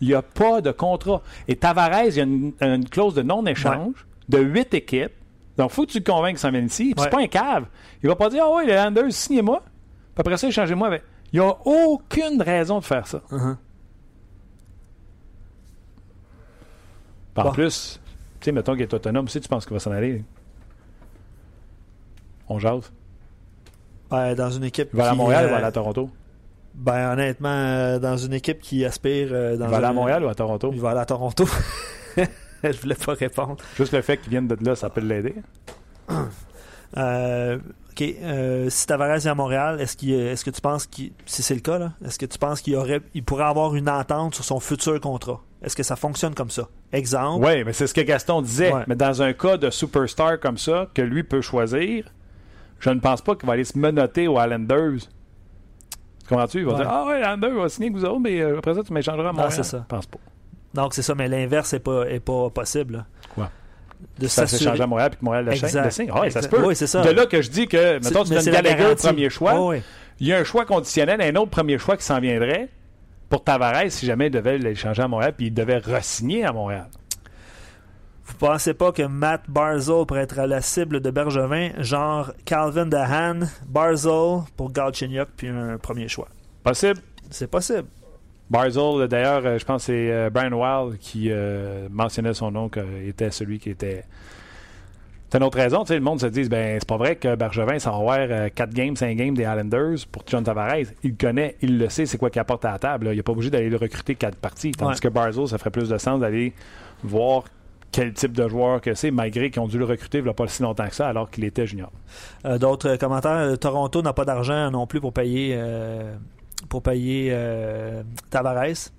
Il n'y a pas de contrat. Et Tavares, il y a une, une clause de non-échange de 8 équipes. Donc, il faut que tu le convainques qu'il s'en vient ici. Puis Ouais. c'est pas un cave. Il va pas dire, ah oui, les Landers, signez-moi. Puis après ça, échangez-moi avec. Il n'y a aucune raison de faire ça. En Bon. plus, tu sais, mettons qu'il est autonome, si tu penses qu'il va s'en aller. On jase. Ben, dans une équipe Il va à Montréal ou il va euh, aller à Toronto? Ben, honnêtement, euh, dans une équipe qui aspire euh, dans Il va aller à Montréal ou à Toronto? Il va aller à Toronto. Je voulais pas répondre. Juste le fait qu'il vienne de là, ça peut l'aider? Euh, OK. euh, si Tavares est à Montréal, est-ce, que tu penses qu'il, si c'est le cas, là, est-ce que tu penses qu'il aurait, il pourrait avoir une entente sur son futur contrat? Est-ce que ça fonctionne comme ça? Exemple. Oui, mais c'est ce que Gaston disait. Ouais. Mais dans un cas de superstar comme ça, que lui peut choisir, je ne pense pas qu'il va aller se menotter aux Islanders. Tu comprends-tu? Il va Ouais. dire Ah ouais, Islanders va signer avec vous autres, mais euh, après ça, tu m'échangeras à Montréal. c'est ça. Je pense pas. Donc, c'est ça, mais l'inverse n'est pas, est pas possible. là. Quoi? De Ça changé à Montréal puis que Montréal le le signe. Ah ouais, ça se peut. Oui, c'est ça. De là que je dis que, mettons, tu donnes Gallagher premier choix. Oh, oui. Il y a un choix conditionnel, un autre premier choix qui s'en viendrait pour Tavares si jamais il devait l'échanger à Montréal puis il devait re-signer à Montréal. Vous pensez pas que Matt Barzell pourrait être à la cible de Bergevin, genre Calvin Dahan, Barzell pour Galchenyuk, puis un premier choix? Possible. C'est possible. Barzell, d'ailleurs, euh, je pense que c'est euh, Brian Wild qui euh, mentionnait son nom, qu'il était celui qui était. C'est une autre raison, tu sais, le monde se dit, ben, c'est pas vrai que Bergevin s'en va voir 4 games, 5 games des Islanders pour John Tavares. Il connaît, il le sait, c'est quoi qu'il apporte à la table. là. Il n'est pas obligé d'aller le recruter 4 parties. Tandis Ouais. que Barzell, ça ferait plus de sens d'aller voir quel type de joueur que c'est, malgré qu'ils ont dû le recruter il n'y a pas si longtemps que ça, alors qu'il était junior. Euh, D'autres euh, commentaires? Euh, Toronto n'a pas d'argent non plus pour payer, euh, pour payer euh, Tavares.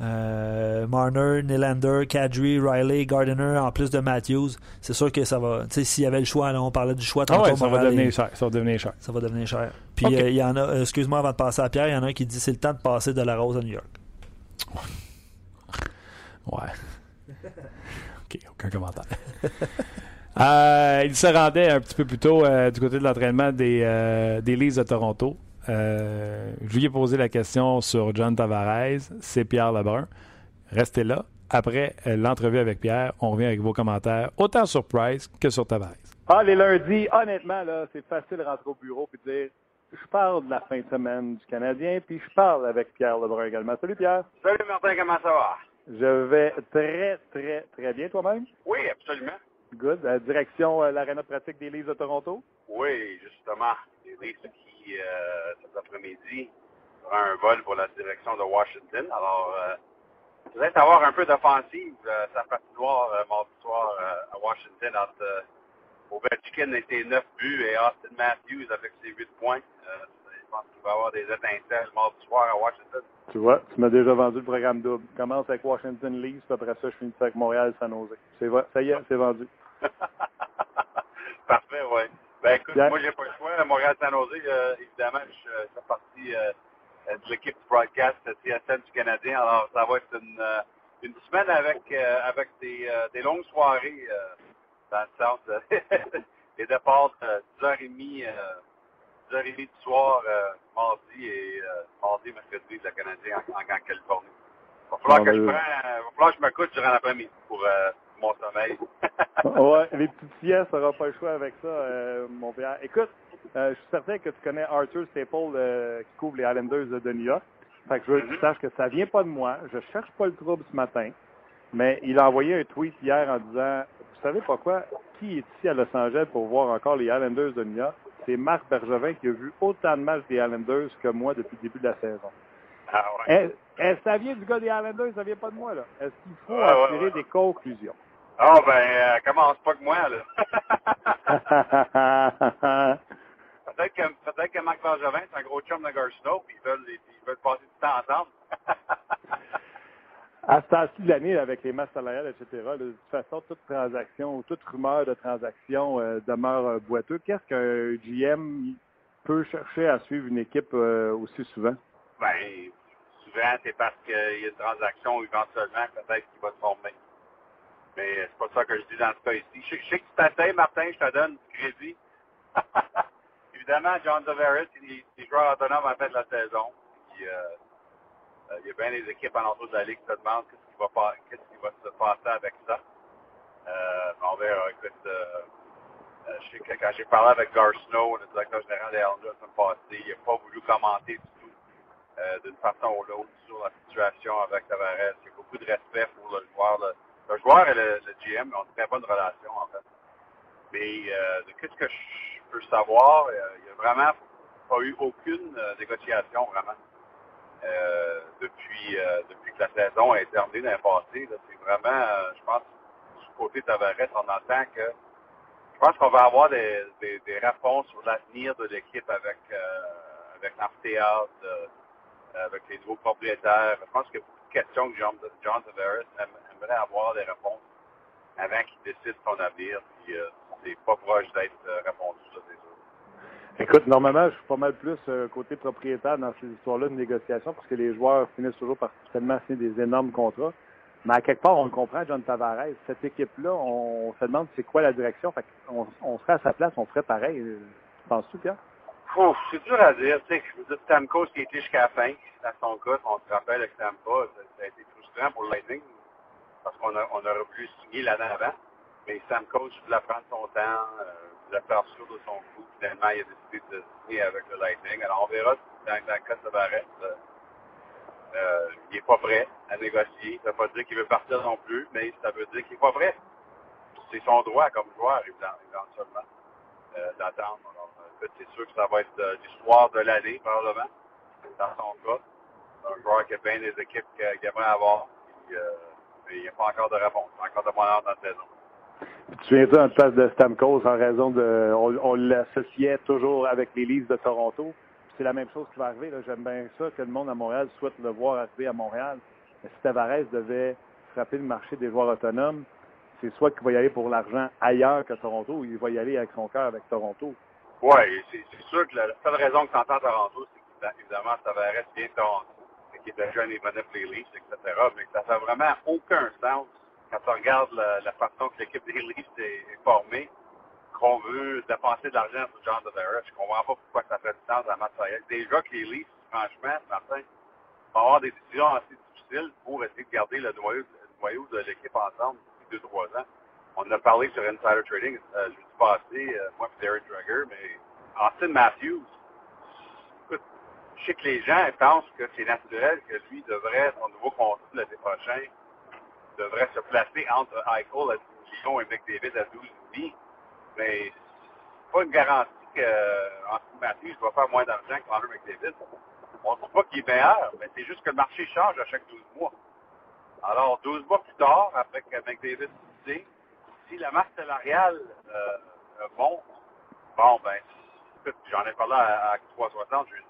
Euh, Marner, Nylander, Kadri, Riley, Gardiner, en plus de Matthews. C'est sûr que ça va. Tu sais, s'il y avait le choix, là, on parlait du choix. Ah ouais, ça va devenir cher. Ça va devenir cher. ça va devenir cher. Puis euh, il y en a, excuse-moi avant de passer à Pierre, il y en a un qui dit c'est le temps de passer de la rose à New York. Ouais. OK, aucun commentaire. Euh, il se rendait un petit peu plus tôt euh, du côté de l'entraînement des, euh, des Leafs de Toronto. Euh, je lui ai posé la question sur John Tavares. C'est Pierre Lebrun. Restez là. Après euh, l'entrevue avec Pierre, on revient avec vos commentaires, autant sur Price que sur Tavares. Ah, les lundis, honnêtement, là, c'est facile de rentrer au bureau et de dire je parle de la fin de semaine du Canadien, puis je parle avec Pierre Lebrun également. Salut Pierre. Salut Martin, comment ça va? Je vais très, très, très bien toi-même? Oui, absolument. Good. Euh, direction euh, l'aréna de pratique des Leafs de Toronto? Oui, justement. Les Leafs qui, euh, cet après-midi, aura un vol pour la direction de Washington. Alors, euh, voudrais savoir un peu d'offensive. Sa patinoire euh, mardi soir à Washington entre Ovechkin et ses 9 buts et Austin Matthews avec ses 8 points. Euh, pense qu'il va y avoir des étincelles mardi soir à Washington. Tu vois, tu m'as déjà vendu le programme double. Commence avec Washington Leafs, puis après ça, je finis avec Montréal San Jose. C'est vrai, ça y est, c'est vendu. Parfait, oui. Ben écoute, Bien. moi j'ai pas le choix. Montréal San Jose, euh, évidemment, je, je fais partie euh, de l'équipe du broadcast TSN du Canadien. Alors ça va être une, euh, une semaine avec euh, avec des, euh, des longues soirées euh, dans le sens de des départs de 10h30, euh, 10h30 du soir, euh, mardi et euh, mardi, mercredi de la Canadien en, en Californie. Il va falloir Ah, que ben, je euh, prenne, va falloir que je me couche durant l'après-midi pour euh, mon sommeil. ouais, les petites siestes, n'aura pas le choix avec ça, euh, mon Pierre. Écoute, euh, je suis certain que tu connais Arthur Staple euh, qui couvre les Islanders de New York. Fait que je veux que tu saches que ça vient pas de moi. Je cherche pas le trouble ce matin. Mais il a envoyé un tweet hier en disant Vous savez pas quoi? Qui est ici à Los Angeles pour voir encore les Islanders de New York? C'est Marc Bergevin qui a vu autant de matchs des Islanders que moi depuis le début de la saison. Ah ouais. Est- est-ce que ça vient du gars des Islanders? Ça vient pas de moi, là. Est-ce qu'il faut Ouais, en tirer ouais. des conclusions? Ah ben, euh, commence pas que moi, là. peut-être que Marc Bergevin, c'est un gros chum de Garceau, puis ils veulent, ils veulent passer du temps ensemble. À ce temps-ci de l'année, avec les masses salariales, etc., de toute façon, toute transaction, toute rumeur de transaction euh, demeure euh, boiteux. Qu'est-ce qu'un GM peut chercher à suivre une équipe euh, aussi souvent? ben, souvent, c'est parce qu'il y a une transaction éventuellement, peut-être qu'il va se former. Mais c'est pas ça que je dis dans ce cas ici. Je, sais que tu t'essayes, Martin, je te donne du crédit. Évidemment, John Tavares, il, il est joueur autonome en fait de la saison. Euh, il y a bien des équipes en entour de la Ligue qui se demandent qu'est-ce qui va, pas- qui va se passer avec ça. Euh, on verra. Écoute, euh, euh, sais que quand j'ai parlé avec Gar Snow, le directeur général des Islanders, la semaine passée, il n'a pas voulu commenter du tout euh, d'une façon ou l'autre sur la situation avec Tavares. Il y a beaucoup de respect pour le joueur. Le, joueur et le, GM ont une très bonne relation, en fait. Mais euh, de qu'est-ce que je peux savoir, euh, il n'y a vraiment pas eu aucune euh, négociation, vraiment. Euh, depuis, euh, depuis que la saison est terminée l'année passée. C'est vraiment, euh, je pense, du côté Tavares, on entend que je pense qu'on va avoir des, réponses sur l'avenir de l'équipe avec, avec l'amphithéâtre, avec les nouveaux propriétaires. Je pense qu'il y a beaucoup de questions que John, John Tavares aime- aimerait avoir des réponses avant qu'il décide son avenir. Puis, c'est pas proche d'être répondu. Écoute, normalement, je suis pas mal plus euh, côté propriétaire dans ces histoires-là de négociation parce que les joueurs finissent toujours par tellement signer des énormes contrats. Mais à quelque part, on le comprend, John Tavares. Cette équipe-là, on, se demande c'est quoi la direction. Fait on, on serait à sa place, on ferait pareil. Penses-tu, Pierre? C'est dur à dire. Tu sais, je veux dire, Stamkos qui été jusqu'à la fin, à son cas, on se rappelle avec Stamkos, ça, ça a été frustrant pour Lightning parce qu'on on aurait voulu signer l'année avant. Mais Stamkos voulait prendre son temps, euh, voulait faire de son coup. Finalement, il a décidé de signer avec le Lightning. Alors, on verra dans, le cas de Tavares, euh, euh, il n'est pas prêt à négocier. Ça ne veut pas dire qu'il veut partir non plus, mais ça veut dire qu'il n'est pas prêt. C'est son droit comme joueur, éventuellement, euh, d'attendre. C'est sûr que ça va être l'histoire de l'année, probablement, dans son cas. Un joueur qui a bien des équipes qu'il aimerait avoir. Mais il n'y a pas encore de réponse. Encore de bonheur dans la saison. Tu te souviens-tu en place de Stamkos en raison de. On, l'associait toujours avec les Leafs de Toronto. C'est la même chose qui va arriver. J'aime bien ça que le monde à Montréal souhaite le voir arriver à Montréal. Mais si Tavares devait frapper le marché des joueurs autonomes, c'est soit qu'il va y aller pour l'argent ailleurs que Toronto ou il va y aller avec son cœur avec Toronto. Oui, c'est c'est sûr que la, seule raison que tu entends Toronto, c'est qu'évidemment, Tavares vient de Toronto, et qu'il était jeune et venait pour les Leafs, etc. Mais ça fait vraiment aucun sens quand tu regardes la, la façon que l'équipe des Leafs est, formée, qu'on veut dépenser de l'argent sur John Tavares. Je comprends pas pourquoi ça fait du sens à Mathieu. Déjà que les Leafs, franchement, Martin, vont avoir des décisions assez difficiles pour essayer de garder le noyau, de l'équipe ensemble depuis deux, trois ans. On a parlé sur Insider Trading euh, jeudi passé, euh, moi et Derek Drugger, mais Austin Matthews, écoute, je sais que les gens pensent que c'est naturel que lui devrait, son nouveau contrat l'été prochain, devrait se placer entre Eichel à 10 millions et McDavid à 12,5, mais c'est pas une garantie Austin Matthews va faire moins d'argent que Connor McDavid. On ne dit pas qu'il est meilleur, mais c'est juste que le marché change à chaque 12 mois. Alors, 12 mois plus tard, après que McDavid si la masse salariale euh, monte, bon, ben, j'en ai parlé à, à 360 jeudi.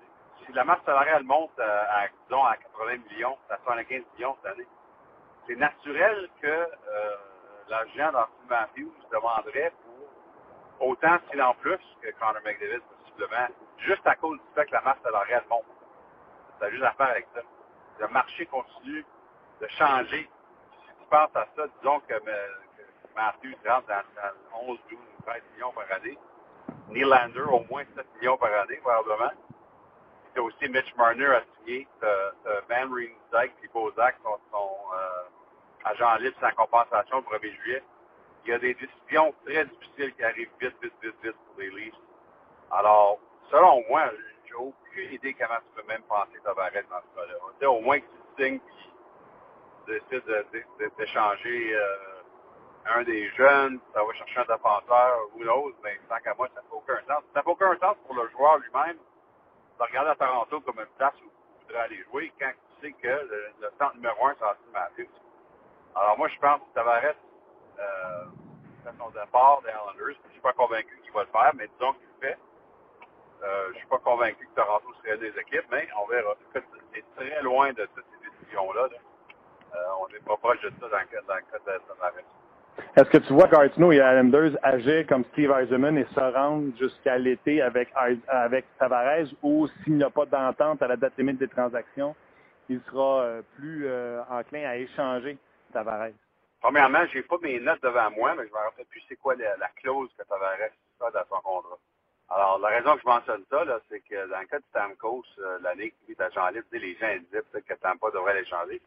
Si la masse salariale monte euh, à, disons, à 80 millions, à 75 millions cette année, c'est naturel que euh, l'agent d'Anthony Matthews demanderait pour autant s'il en plus que Connor McDavid, possiblement, juste à cause du fait que la masse salariale monte. Ça a juste à faire avec ça. Le marché continue de changer. Si tu penses à ça, disons que, euh, Matthews rentre dans, dans 11, 12, 13 millions par année. Nylander, au moins 7 millions par année, probablement. Tu as aussi Mitch Marner à signer. Tu as Van Riemsdyk et Bozak sont, sont euh, agents libres sans compensation le 1er juillet. Il y a des décisions très difficiles qui arrivent vite, vite, vite, vite pour les Leafs. Alors, selon moi, j'ai aucune idée comment tu peux même penser Tavares dans ce cas-là. On dit au moins que tu signes puis tu décides de- de- d'échanger euh, un des jeunes, ça va chercher un défenseur, ou l'autre, mais tant qu'à moi, ça n'a aucun sens. Ça n'a aucun sens pour le joueur lui-même de regarder à Toronto comme une place où il voudrait aller jouer quand tu sais que le, centre numéro un, c'est Austin Matthews. Alors moi, je pense que Tavares euh, fait son départ des Islanders. Je suis pas convaincu qu'il va le faire, mais disons qu'il le fait. Euh, je suis pas convaincu que Toronto serait des équipes, mais on verra. C'est très loin de toutes ces décisions-là. là. Euh, on n'est pas proche de ça dans le dans le cas de Tavares. Est-ce que tu vois Gartino et Islanders agir comme Steve Eisenman et se rendre jusqu'à l'été avec, avec Tavares ou s'il n'y a pas d'entente à la date limite des transactions, il sera euh, plus enclin à échanger Tavares? premièrement, j'ai pas mes notes devant moi, mais je me rappelle plus c'est quoi la, la clause que Tavares a dans son contrat. Alors, la raison que je mentionne ça, c'est que dans le cas de Stamkos, euh, la Ligue est agent libre, les gens disaient peut-être que Tampa devrait l'échanger.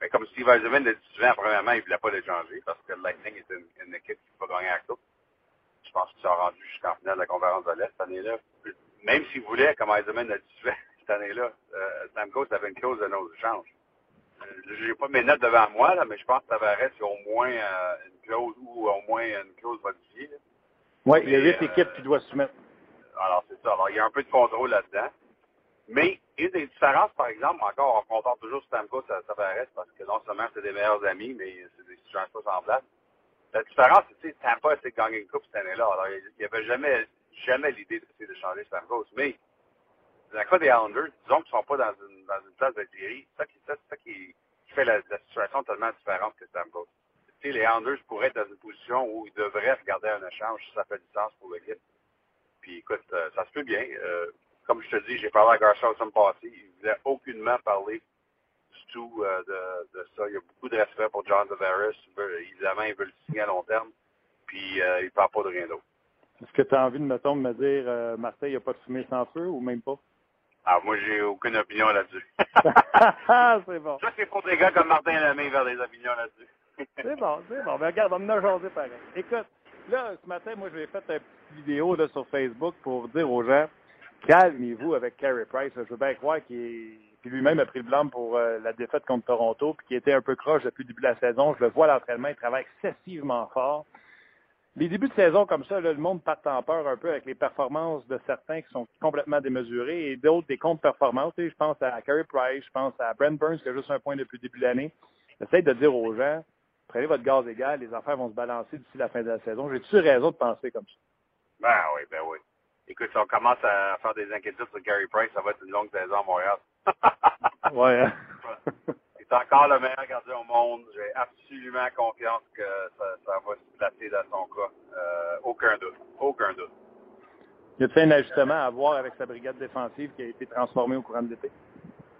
Mais comme Steve Eisenman l'a dit souvent, premièrement, il ne voulait pas l'échanger parce que le Lightning est une, équipe qui peut gagner la coupe. Je pense qu'ils sont rendus jusqu'en finale de la conférence de l'Est cette année-là. Même s'il voulait, comme Eisenman l'a dit souvent, cette année-là, euh, Stamkos avait une clause de nos échanges. J'ai pas mes notes devant moi, là, mais je pense que Tavares a au moins euh, une clause ou au moins une clause modifiée. Oui, il y a huit euh, équipes qui doivent soumettre. Alors, c'est ça. Alors, il y a un peu de contrôle là-dedans. Mais une des différences, par exemple, encore, on compare toujours Stamkos à Tavares parce que non seulement c'est des meilleurs amis, mais c'est des situations semblables. La différence, c'est que Tampa a essayé de gagner une coupe cette année-là. Alors, il n'y avait jamais, jamais l'idée d'essayer de changer Stamkos. Mais, dans le cas des Islanders, disons qu'ils ne sont pas dans une, dans une place de série, c'est ça qui, ça, qui, fait la, situation tellement différente que Stamkos. Tu sais, les Islanders pourraient être dans une position où ils devraient regarder un échange si ça fait du sens pour l'équipe. Puis écoute, euh, ça se peut bien. Euh, comme je te dis, j'ai parlé à Garcia la semaine passée. Il ne voulait aucunement parler du tout euh, de, ça. Il y a beaucoup de respect pour John veut- Évidemment, il veut le signer à long terme. Puis il ne parle pas de rien d'autre. Est-ce que tu as envie de, mettons, de me dire, Marseille n'a pas de fumée sans feu ou même pas? Alors moi, j'ai aucune opinion là-dessus. c'est bon. ça, c'est pour des gars comme Martin Lemay vers des opinions là-dessus. C'est bon, c'est bon. Mais regarde, on a jasé pareil. Écoute, là, ce matin, moi, j'ai fait une petite vidéo là, sur Facebook pour dire aux gens, calmez-vous avec Carey Price. Je veux bien croire qu'il est- lui-même a pris le blanc pour euh, la défaite contre Toronto, puis qu'il était un peu croche depuis le début de la saison. Je le vois à l'entraînement, il travaille excessivement fort. Les débuts de saison comme ça, là, le monde part en peur un peu avec les performances de certains qui sont complètement démesurées et d'autres des contre-performances. Je pense à Carey Price, je pense à Brent Burns qui a juste un point depuis le début de l'année. J'essaie de dire aux gens, prenez votre gaz égal, les affaires vont se balancer d'ici la fin de la saison. J'ai-tu raison de penser comme ça? Ben oui, ben oui. Écoute, si on commence à faire des inquiétudes sur Gary Price, ça va être une longue saison à Montréal. Ouais. hein? Il est encore le meilleur gardien au monde. J'ai absolument confiance que ça, ça va se placer dans son cas. Euh, aucun doute. Aucun doute. Y a-t-il un ajustement à avoir avec sa brigade défensive qui a été transformée au courant de l'été?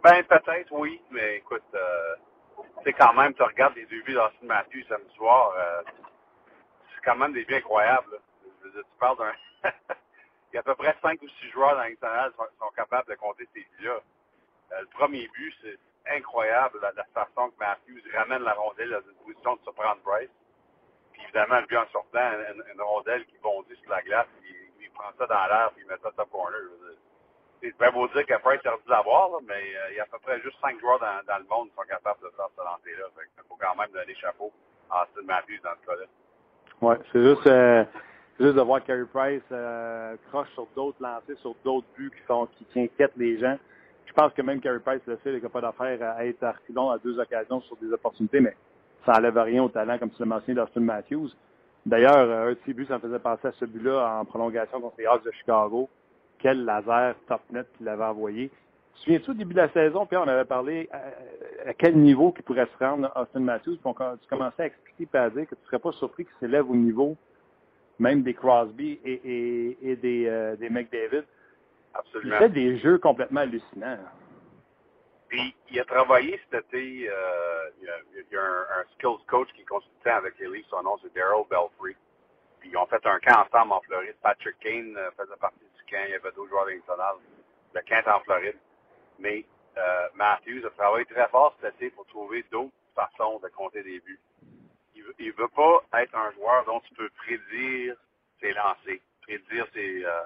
Ben, peut-être, oui, mais écoute, euh, tu sais, quand même, tu regardes les deux buts d'Austin Matthews samedi soir, euh, c'est quand même des buts incroyables. là. Je veux dire, tu parles d'un... Il y a à peu près cinq ou six joueurs dans l'international qui sont, sont capables de compter ces buts-là. Euh, le premier but, c'est incroyable, la, façon que Matthews ramène la rondelle dans une position de surprendre Bryce. Puis évidemment, but en sortant, une, une rondelle qui bondit sur la glace, il, il prend ça dans l'air, puis il met ça top corner. C'est bien beau dire que Price a dû l'avoir, mais euh, il y a à peu près juste cinq joueurs dans, le monde qui sont capables de faire ce lancer-là. Qu'il faut quand même donner chapeau à Austin Matthews dans ce cas-là. C'est juste, euh, juste de voir Carey Price euh, croche sur d'autres lancers, sur d'autres buts qui sont qui, qui inquiètent les gens. Je pense que même Carey Price le sait, il n'a pas d'affaire à être à à deux occasions sur des opportunités, mais ça enlève rien au talent, comme tu l'as mentionné, d'Austin Matthews. D'ailleurs, euh, un de ses buts, ça faisait penser à ce but-là en prolongation contre les Hawks de Chicago. Quel laser top net qu'il avait envoyé. Souviens-tu au début de la saison, puis on avait parlé à, à quel niveau qu'il pourrait se rendre Austin Matthews, puis tu commençais à expliquer et à dire que tu ne serais pas surpris qu'il s'élève au niveau même des Crosby et des, euh, des McDavid. Il fait des jeux complètement hallucinants. Puis il a travaillé cet été, euh, il y a, il y a un, un skills coach qui est consultant avec les Leafs, son nom c'est Daryl Belfry. Puis ils ont fait un camp ensemble en Floride. Patrick Kane euh, faisait partie du camp, il y avait d'autres joueurs internationaux. Le camp est en Floride. Mais euh, Matthews a travaillé très fort cet été pour trouver d'autres façons de compter des buts. Il veut, il veut pas être un joueur dont tu peux prédire ses lancers, prédire ses, euh,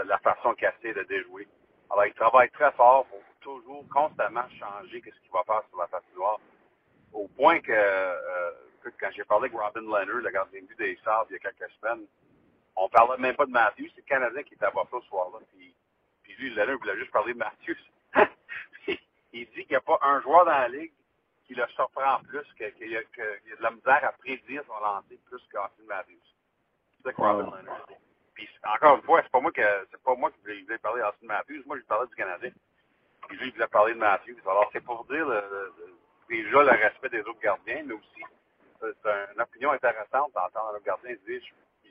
la, la façon qu'il essaie de déjouer. Alors, il travaille très fort pour toujours, constamment changer ce qu'il va faire sur la patinoire. Au point que, euh, quand j'ai parlé avec Robin Leonard, le gardien de but des Sabres, il y a quelques semaines, on parlait même pas de Matthews, c'est le Canadien qui était à Buffalo ce soir-là. Puis, puis lui, Leonard voulait juste parler de Matthews. Il dit qu'il n'y a pas un joueur dans la ligue qui le surprend plus, que- qu'il y, a- y de la misère à prédire son lancer plus qu'Austin Matthews. C'est ça que Robin. Leonard dit. Encore une fois, c'est pas moi pas moi qui voulais, voulais parler d'Austin Matthews, moi je parlais du Canadien. Puis lui, il voulait parler de Matthews. Alors c'est pour dire le, le- le- déjà le respect des autres gardiens, mais aussi c'est une opinion intéressante d'entendre un gardien dire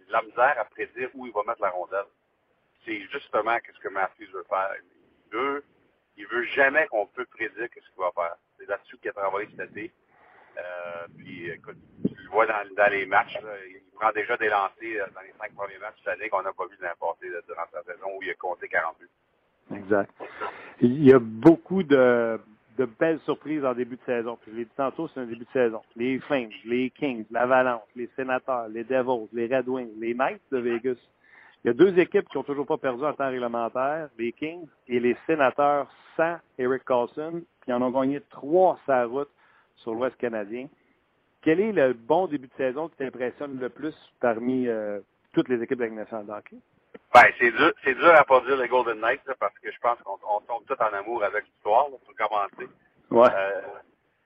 la misère à prédire où il va mettre la rondelle. C'est justement ce que Matthews veut faire. Il veut, il veut jamais qu'on peut prédire ce qu'il va faire. C'est là-dessus qu'il a travaillé cet été. Euh, puis écoute, tu le le vois dans, les matchs. Prend déjà des lancers dans les cinq premiers matchs cette année qu'on n'a pas vu l'an passé durant sa saison où il a compté 40 buts. Exact. Il y a beaucoup de, belles surprises en début de saison. Puis je l'ai dit tantôt, c'est un début de saison. Les Flames, les Kings, l'Avalanche, les Sénateurs, les Devils, les Red Wings, les Knights de Vegas. Il y a deux équipes qui ont toujours pas perdu en temps réglementaire, les Kings et les Sénateurs sans Eric Carlson, puis en ont gagné trois sa route sur l'Ouest canadien. Quel est le bon début de saison qui t'impressionne le plus parmi euh, toutes les équipes de la nationale d'hockey? Ben, c'est dur, c'est dur à pas dire les Golden Knights, là, parce que je pense qu'on on tombe tous en amour avec l'histoire, pour commencer. Ouais. Euh,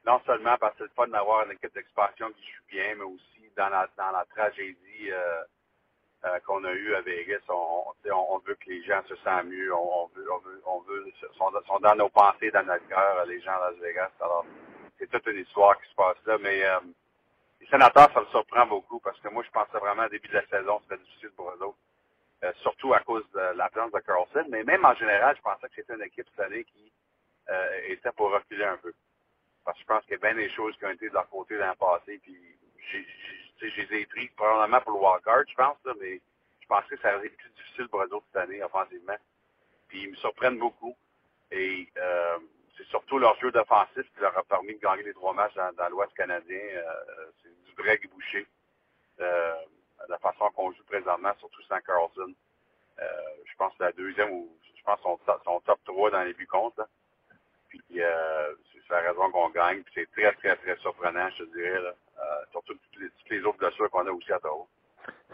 non seulement parce que c'est le fun d'avoir une équipe d'expansion qui joue bien, mais aussi dans la, dans la tragédie euh, euh, qu'on a eue à Vegas, on, on, on, veut que les gens se sentent mieux, on, on veut, on veut, on veut, sont, sont dans nos pensées, dans notre cœur, les gens à Las Vegas. Alors, c'est toute une histoire qui se passe là, mais les sénateurs, ça me surprend beaucoup parce que moi, je pensais vraiment au début de la saison, c'était difficile pour eux autres. Euh, surtout à cause de l'absence de Carlson, mais même en général, je pensais que c'était une équipe cette année qui euh, était pour reculer un peu. Parce que je pense qu'il y a bien des choses qui ont été de leur côté dans le passé, puis j'ai les ai pris probablement pour le wildcard, je pense, là, mais je pensais que ça aurait été plus difficile pour eux autres cette année, offensivement. Puis ils me surprennent beaucoup. Et euh, c'est surtout leur jeu d'offensif qui leur a permis de gagner les trois matchs dans, dans l'Ouest canadien. Euh, c'est du vrai boucher. Euh, la façon qu'on joue présentement, surtout sans Carlson. Euh, je pense que c'est la deuxième ou je pense son, son top 3 dans les buts contre. Là. Puis euh, c'est la raison qu'on gagne. Puis c'est très, très, très surprenant, je te dirais. Là. Euh, surtout toutes les, toutes les autres blessures qu'on a aussi à Ottawa.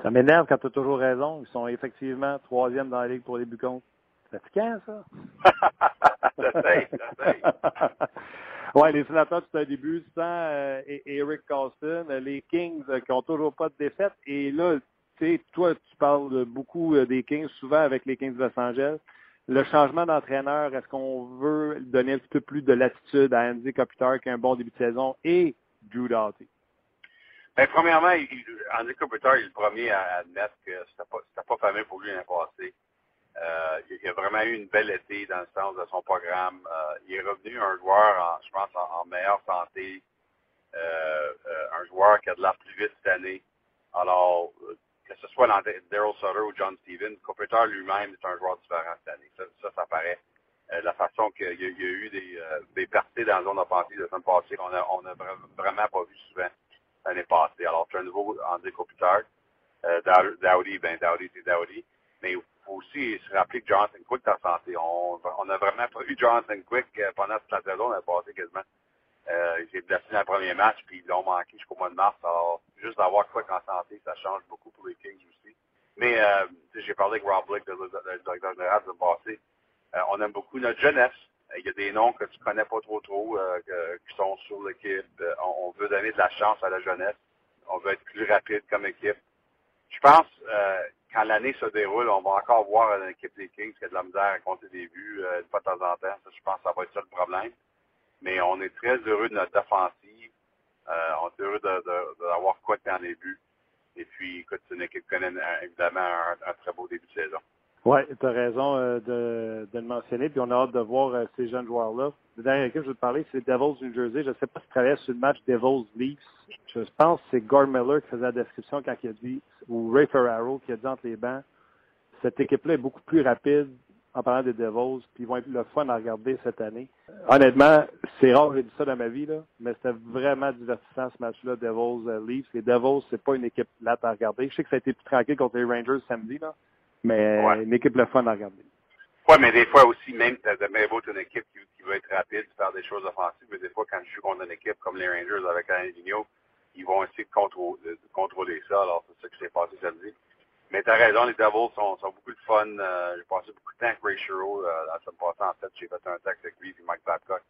Ça m'énerve quand tu as toujours raison. Ils sont effectivement troisième dans la ligue pour les buts contre. C'est fatigant, ça? Ouais, les sénateurs, c'est un début sans euh, Eric Carlson. Les Kings euh, qui ont toujours pas de défaite. Et là, tu sais, toi, tu parles beaucoup euh, des Kings, souvent avec les Kings de Los Angeles. Le changement d'entraîneur, est-ce qu'on veut donner un petit peu plus de latitude à Andy Kopitar qui a un bon début de saison et Drew Doughty? Ben, premièrement, il, Andy Kopitar est le premier à admettre que c'était pas, pas fameux pour lui l'an passé. Euh, il a vraiment eu une belle été dans le sens de son programme. Euh, il est revenu un joueur, en, je pense, en, meilleure santé, euh, un joueur qui a de l'air plus vite cette année. Alors, que ce soit Daryl Sutter ou John Stevens, Kopitar lui-même est un joueur différent cette année. Ça, ça, paraît. la façon qu'il y, a eu des, des dans la zone offensive la semaine passée qu'on a, on a vraiment pas vu souvent l'année passée. Alors, c'est un nouveau Andy Kopitar. Euh, Dowdy, ben Dowdy, c'est Dowdy. Mais aussi se rappeler que Jonathan Quick est en santé. On on n'a vraiment pas vu Jonathan Quick pendant toute la saison, l'année passée quasiment. Euh, il s'est blessé dans le premier match, puis ils l'ont manqué jusqu'au mois de mars. Alors, juste d'avoir Quick en santé, ça change beaucoup pour les Kings aussi. Mais euh, j'ai parlé avec Rob Blake, le directeur général de passé. Euh, on aime beaucoup notre jeunesse. Il y a des noms que tu connais pas trop trop euh, qui sont sur l'équipe. On, on veut donner de la chance à la jeunesse. On veut être plus rapide comme équipe. Je pense, euh, quand l'année se déroule, on va encore voir une équipe des Kings qui a de la misère à compter des buts euh, de temps en temps. Ça, je pense que ça va être ça le problème. Mais on est très heureux de notre offensive. Euh, on est heureux d'avoir de, de, quoi dans les buts. Et puis, écoute, c'est une équipe qui connaît évidemment un, un, très beau début de saison. Oui, tu as raison euh, de, de, le mentionner. Puis on a hâte de voir euh, ces jeunes joueurs-là. La dernière équipe que je veux te parler, c'est Devils New Jersey. Je ne sais pas si tu travaillais sur le match Devils Leafs. Je pense que c'est Gord Miller qui faisait la description quand il a dit, ou Ray Ferraro qui a dit entre les bancs, cette équipe-là est beaucoup plus rapide en parlant des Devils, puis ils vont être le fun à regarder cette année. Honnêtement, c'est rare que j'ai dit ça dans ma vie, là, mais c'était vraiment divertissant ce match-là, Devils euh. Les Devils, c'est pas une équipe plate à regarder. Je sais que ça a été plus tranquille contre les Rangers samedi, là, mais ouais. une équipe le fun à regarder. Oui, mais des fois aussi, même tu as une équipe qui, qui, veut être rapide, faire des choses offensives, mais des fois, quand je suis contre une équipe comme les Rangers avec Alain Vigneault, ils vont essayer de contrôler, de contrôler ça. Alors, c'est ça qui s'est passé samedi. Mais tu as raison, les Devils sont, sont beaucoup de fun. Euh, j'ai passé beaucoup de temps avec Ray Shiro. Euh, la semaine passée, en fait, j'ai fait un texte avec lui et Mike Babcock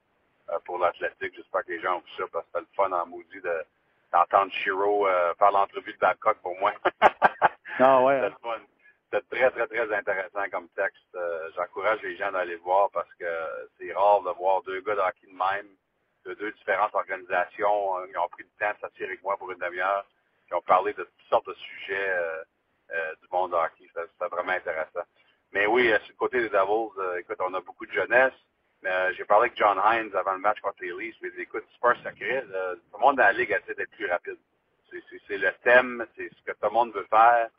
euh, pour l'athlétique. J'espère que les gens ont vu ça parce que c'était le fun en maudit de, d'entendre Shiro euh, faire l'entrevue de Babcock pour moi. ah ouais. C'était fun. C'était très, très, très intéressant comme texte. Euh, j'encourage les gens d'aller le voir parce que c'est rare de voir deux gars d'hockey de même, de deux différentes organisations. Ils ont pris le temps de s'attirer avec moi pour une demi-heure. Ils ont parlé de toutes sortes de sujets euh, euh, du monde hockey. C'était vraiment intéressant. Mais oui, sur le côté des Devils, écoute, on a beaucoup de jeunesse. J'ai parlé avec John Hines avant le match contre les Leafs. Mais écoute, c'est pas secret. tout le monde dans la ligue essaie d'être plus rapide. c'est- c'est c'est le thème, c'est ce que tout le monde veut faire.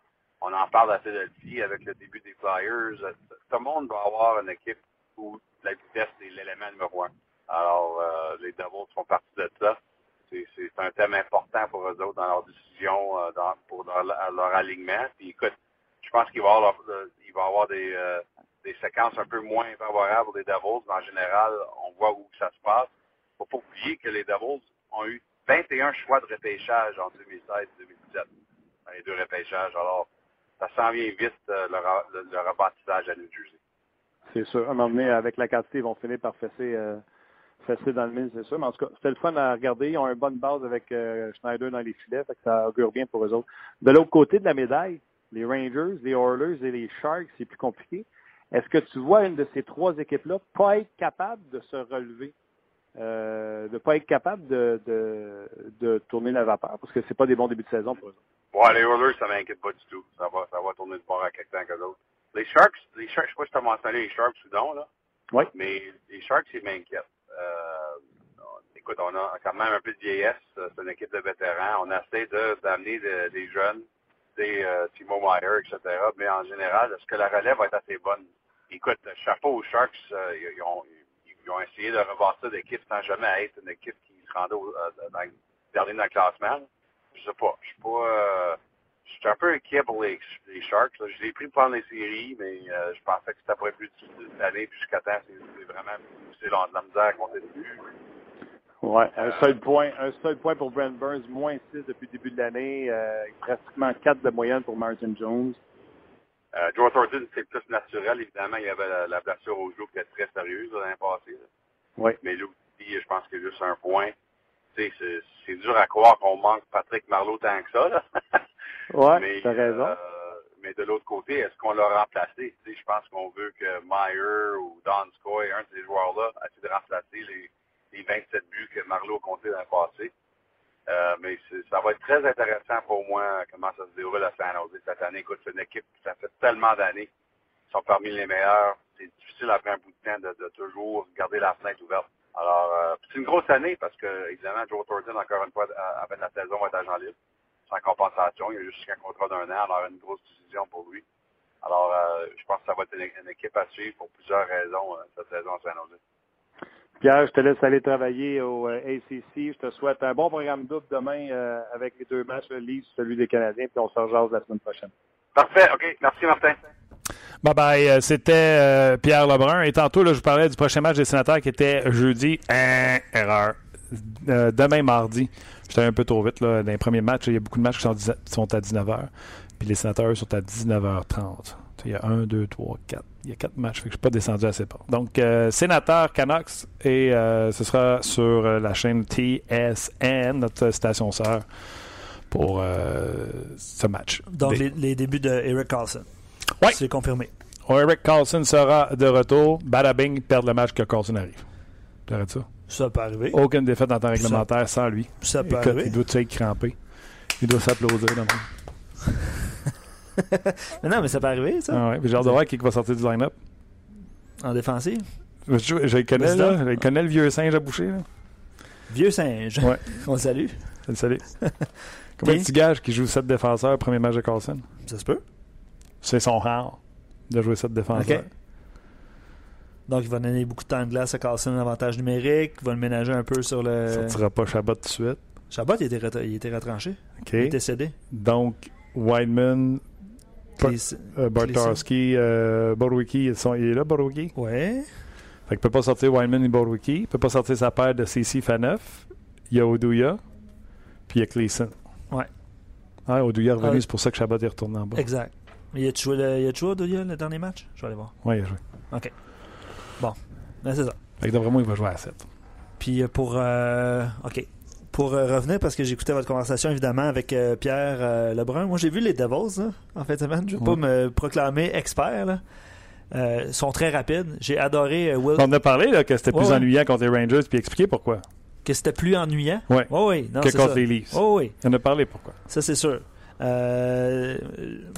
On en parle à Philadelphie avec le début des Flyers. Euh, Tout le monde va avoir une équipe où la vitesse est l'élément numéro un. Alors, euh, les Devils font partie de ça. C'est un thème important pour eux autres dans leur décision, euh, dans, pour leur, leur alignement. Puis écoute, je pense qu'il va y avoir, euh, il va avoir des, euh, des séquences un peu moins favorables pour les Devils, mais en général, on voit où ça se passe. faut pas oublier que les Devils ont eu 21 choix de repêchage en 2016-2017, dans les deux repêchages. Alors, ça s'en vient vite, euh, le, le, le rebâtissage à New Jersey. C'est sûr. À un moment donné, avec la quantité, ils vont finir par fesser, euh, fesser dans le mille, c'est sûr. Mais en tout cas, c'était le fun à regarder. Ils ont une bonne base avec euh, Schneider dans les filets, fait que ça augure bien pour eux autres. De l'autre côté de la médaille, les Rangers, les Oilers et les Sharks, c'est plus compliqué. Est-ce que tu vois une de ces trois équipes-là pas être capable de se relever, euh, de pas être capable de, de, de tourner la vapeur, parce que c'est pas des bons débuts de saison pour eux autres. Ouais, les Oilers, ça m'inquiète pas du tout. Ça va, ça va tourner de bord à quelque temps que d'autres. Les Sharks, les Sharks, je sais pas si tu as mentionné les Sharks ou non, là. Oui. Mais les Sharks, ils m'inquiètent. Euh, écoute, on a quand même un peu de vieillesse. C'est une équipe de vétérans. On essaie d'amener de- des jeunes, des euh, Timo Meyer, etc. Mais en général, est-ce que la relève va être assez bonne? Écoute, chapeau aux Sharks, euh, ils, ont, ils ont essayé de rebâtir l'équipe sans jamais être une équipe qui se rendait au, euh, dans, dernier dans le classement. Je sais pas. Je suis pas. Euh, je suis un peu inquiet pour les, les Sharks. là. Je l'ai pris pendant les séries, mais euh, je pensais que c'était pas plus année. Puis jusqu'à temps, c'est c'est vraiment dans de la misère à compter le but. Ouais, un seul point, un seul point pour Brent Burns, moins 6 depuis le début de l'année, euh, pratiquement 4 de moyenne pour Martin Jones. Euh, Joe Thornton, c'est plus naturel. Évidemment, il y avait la, la blessure au genou qui était très sérieuse l'année passée. là. Oui. Mais là je pense qu'il y a juste un point. Tu sais, c'est- dur à croire qu'on manque Patrick Marleau tant que ça. Là. Ouais, mais, t'as raison. euh, mais de l'autre côté, est-ce qu'on l'a remplacé? Je pense qu'on veut que Meyer ou Don Scoy, un de ces joueurs-là, essaie de remplacer les, les 27 buts que Marleau a compté dans le passé. Euh, mais c'est- ça va être très intéressant pour moi comment ça se déroule à San Jose cette année. Écoute, c'est une équipe, ça fait tellement d'années qu'ils sont parmi les meilleurs. C'est difficile après un bout de temps de, de toujours garder la fenêtre ouverte. Alors, euh, c'est une grosse année parce que, évidemment, Joe Thornton, encore une fois, à, à la saison, va être agent libre. Sans compensation. Il a juste un contrat d'un an, alors une grosse décision pour lui. Alors, euh, je pense que ça va être une, une équipe à suivre pour plusieurs raisons euh, cette saison à San Jose. Pierre, je te laisse aller travailler au euh, ACC. Je te souhaite un bon programme double demain euh, avec les deux matchs, le Leafs, celui des Canadiens, puis on se rejase la semaine prochaine. Parfait, OK. Merci, Martin. Bye bye. Euh, C'était euh, Pierre Lebrun. Et tantôt, là, je vous parlais du prochain match des sénateurs qui était jeudi. Hein, erreur. Euh, demain, mardi. J'étais un peu trop vite. Là. Dans les premiers matchs, il y a beaucoup de matchs qui sont, à 19h. Puis les sénateurs sont à 19h30. Il y a un, deux, trois, quatre. Il y a quatre matchs. Fait que je suis pas descendu assez fort. Donc, euh, sénateur Canucks. Et ce sera sur la chaîne TSN, notre station sœur, pour ce match. Donc, Des- les, les débuts de Eric Carlson. Ouais. C'est confirmé. Eric Carlson sera de retour. Badabing perd le match que Carlson arrive. T'arrêtes ça? Ça peut arriver. Aucune défaite en temps Ça- réglementaire sans lui. Ça peut Écoute, arriver. il doit être crampé. Il doit s'applaudir. non, mais ça peut arriver, ça. Ah ouais. J'ai hâte de voir qui va sortir du line-up. En défensive? Je, connais, là. Je le connais, le vieux singe à boucher. Là. Vieux singe. Ouais. On le salue. Je le salue. Combien de Puis- petits gages qui joue 7 défenseurs au premier match de Carlson? Ça se peut. C'est son rare de jouer 7 défenseurs. OK. Donc, il va donner beaucoup de temps de glace à Carlson, un avantage numérique. Il va le ménager un peu sur le. sortira pas Chabot tout de suite. Chabot, il était, il était retranché. Il était cédé. Donc, Wideman, euh, Bartowski, euh, Borwicki, ils sont- il est là, Borwicki? Ouais. Fait qu'il peut pas sortir Wyman et Borwicki. Il peut pas sortir sa paire de CC Faneuf. Il y a Oduya. Puis il y a Cleason. Ouais. Ah, Oduya est revenu, Ah. c'est pour ça que Chabot est retourné en bas. Exact. Il a joué le, il a joué le dernier match? Je vais aller voir. Ouais, il a joué. Ben, c'est ça. Fait que d'après moi, il va jouer à 7. Puis euh, pour euh, OK. Pour euh, revenir, parce que j'écoutais votre conversation évidemment avec euh, Pierre Lebrun. Moi j'ai vu les Devils là, en de semaine. Je ne vais pas me proclamer expert. Là. Euh, ils sont très rapides. J'ai adoré euh, Will. On a parlé là, que c'était plus Ouais, ouais. ennuyant contre les Rangers, puis expliquer pourquoi. Que c'était plus ennuyant? Ouais. Oh, oui, non, que contre ça. les Leafs. Oh, oui, On a parlé pourquoi. ça c'est sûr. Euh,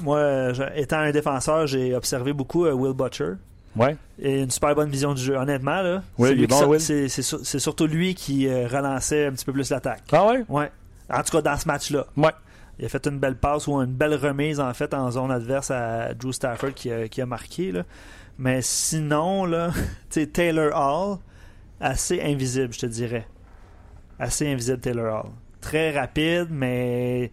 moi, étant un défenseur, j'ai observé beaucoup euh, Will Butcher. Ouais. Et une super bonne vision du jeu. Honnêtement, là, Oui, c'est bon, surtout lui qui euh, relançait un petit peu plus l'attaque. Ah ouais? Ouais. En tout cas, dans ce match-là. Ouais. Il a fait une belle passe ou une belle remise, en fait, en zone adverse à Drew Stafford qui a, qui a marqué. Là. Mais sinon, là, Taylor Hall, assez invisible, je te dirais. Assez invisible, Taylor Hall. Très rapide, mais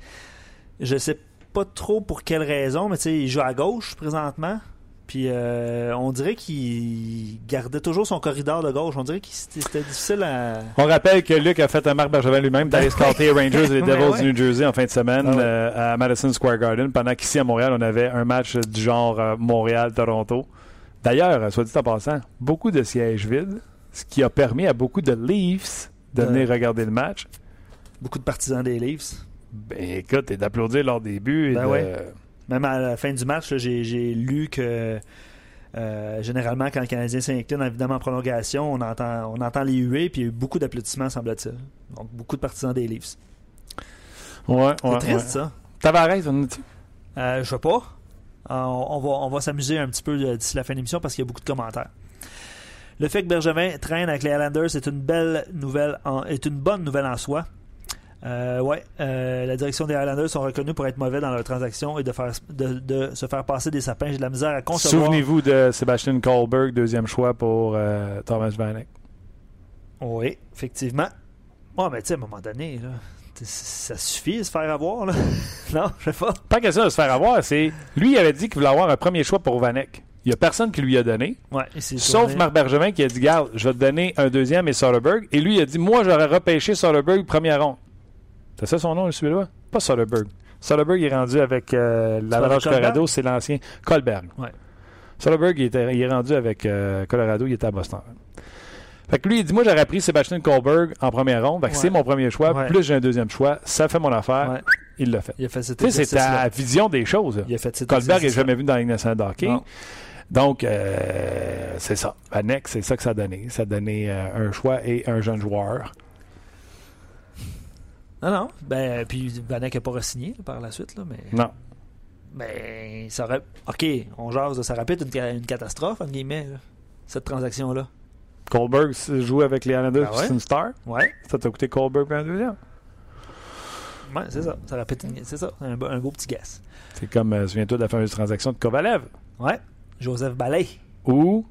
je sais pas trop pour quelle raison, mais tu sais, il joue à gauche présentement. Puis euh, on dirait qu'il gardait toujours son corridor de gauche. On dirait que c'était difficile à. On rappelle que Luc a fait un Marc Bergevin lui-même d'aller les Rangers et les Ben Devils ouais. du New Jersey en fin de semaine Ah ouais. euh, à Madison Square Garden, pendant qu'ici à Montréal, on avait un match du genre euh, Montréal-Toronto. D'ailleurs, soit dit en passant, beaucoup de sièges vides, ce qui a permis à beaucoup de Leafs de De- venir regarder le match. Beaucoup de partisans des Leafs. Ben écoute, et d'applaudir lors des buts. et Ben de- ouais. Même à la fin du match, j'ai lu que euh, généralement, quand le Canadien s'incline, évidemment en prolongation, on entend, on entend les huées, puis il y a eu beaucoup d'applaudissements, semble-t-il. Donc, beaucoup de partisans des Leafs. Ouais, C'est ouais, triste, ouais. ça. Tavares, on dit. Euh, je sais pas. Euh, on, on va, on va s'amuser un petit peu euh, d'ici la fin de l'émission parce qu'il y a beaucoup de commentaires. Le fait que Bergevin traîne avec les Islanders est une belle nouvelle, en- est une bonne nouvelle en soi. Euh, ouais, euh, la direction des Highlanders sont reconnus pour être mauvais dans leurs transactions et de, faire, de, de se faire passer des sapins. J'ai de la misère à concevoir. Souvenez-vous de Sébastien Kohlberg, deuxième choix pour euh, Thomas Vanek. Oui, effectivement. Ouais, mais tu sais, à un moment donné, là, ça suffit de se faire avoir. Là. non, je sais pas. Pas question de se faire avoir, c'est. Lui, il avait dit qu'il voulait avoir un premier choix pour Vanek. Il n'y a personne qui lui a donné. Ouais, Sauf tourné. Marc Bergevin qui a dit Garde, je vais te donner un deuxième et Soderberg. Et lui, il a dit Moi, j'aurais repêché Soderberg première ronde. C'est ça son nom, le suédois? Pas Soderberg. Soderberg est rendu avec euh, Colberg? Colorado, c'est l'ancien Colberg. Ouais. Soderberg, il, était- il est rendu avec euh, Colorado, il était à Boston. Fait que lui, il dit Moi, j'aurais pris Sébastien Kohlberg en première ronde. Fait que Ouais. c'est mon premier choix. Ouais. Plus j'ai un deuxième choix. Ça fait mon affaire. Ouais. Il l'a fait. Il a fait cet Tu sais, c'est ta vision des choses. Il a fait cet Colberg n'est jamais vu dans la Ligue nationale de hockey. Non. Donc, euh, c'est ça. Vanek, c'est ça que ça a donné. Ça a donné euh, un choix et un jeune joueur. Non, non. Ben, puis Vanek n'a pas re-signé là, par la suite, là, mais. Non. Ben, ça aurait. Ok, on jase, ça aurait pu être une, ca- une catastrophe, entre guillemets, là, cette transaction-là. Colberg joue avec les Islanders, Ah ouais? c'est une star. Ouais. Ça t'a coûté Colberg un deuxième. Ouais, c'est ça. Ça aurait pu être une- C'est ça, un, un beau petit guess. C'est comme, euh, souviens-toi de la fameuse transaction de Kovalev. Ouais. Joseph Ballet. Ou,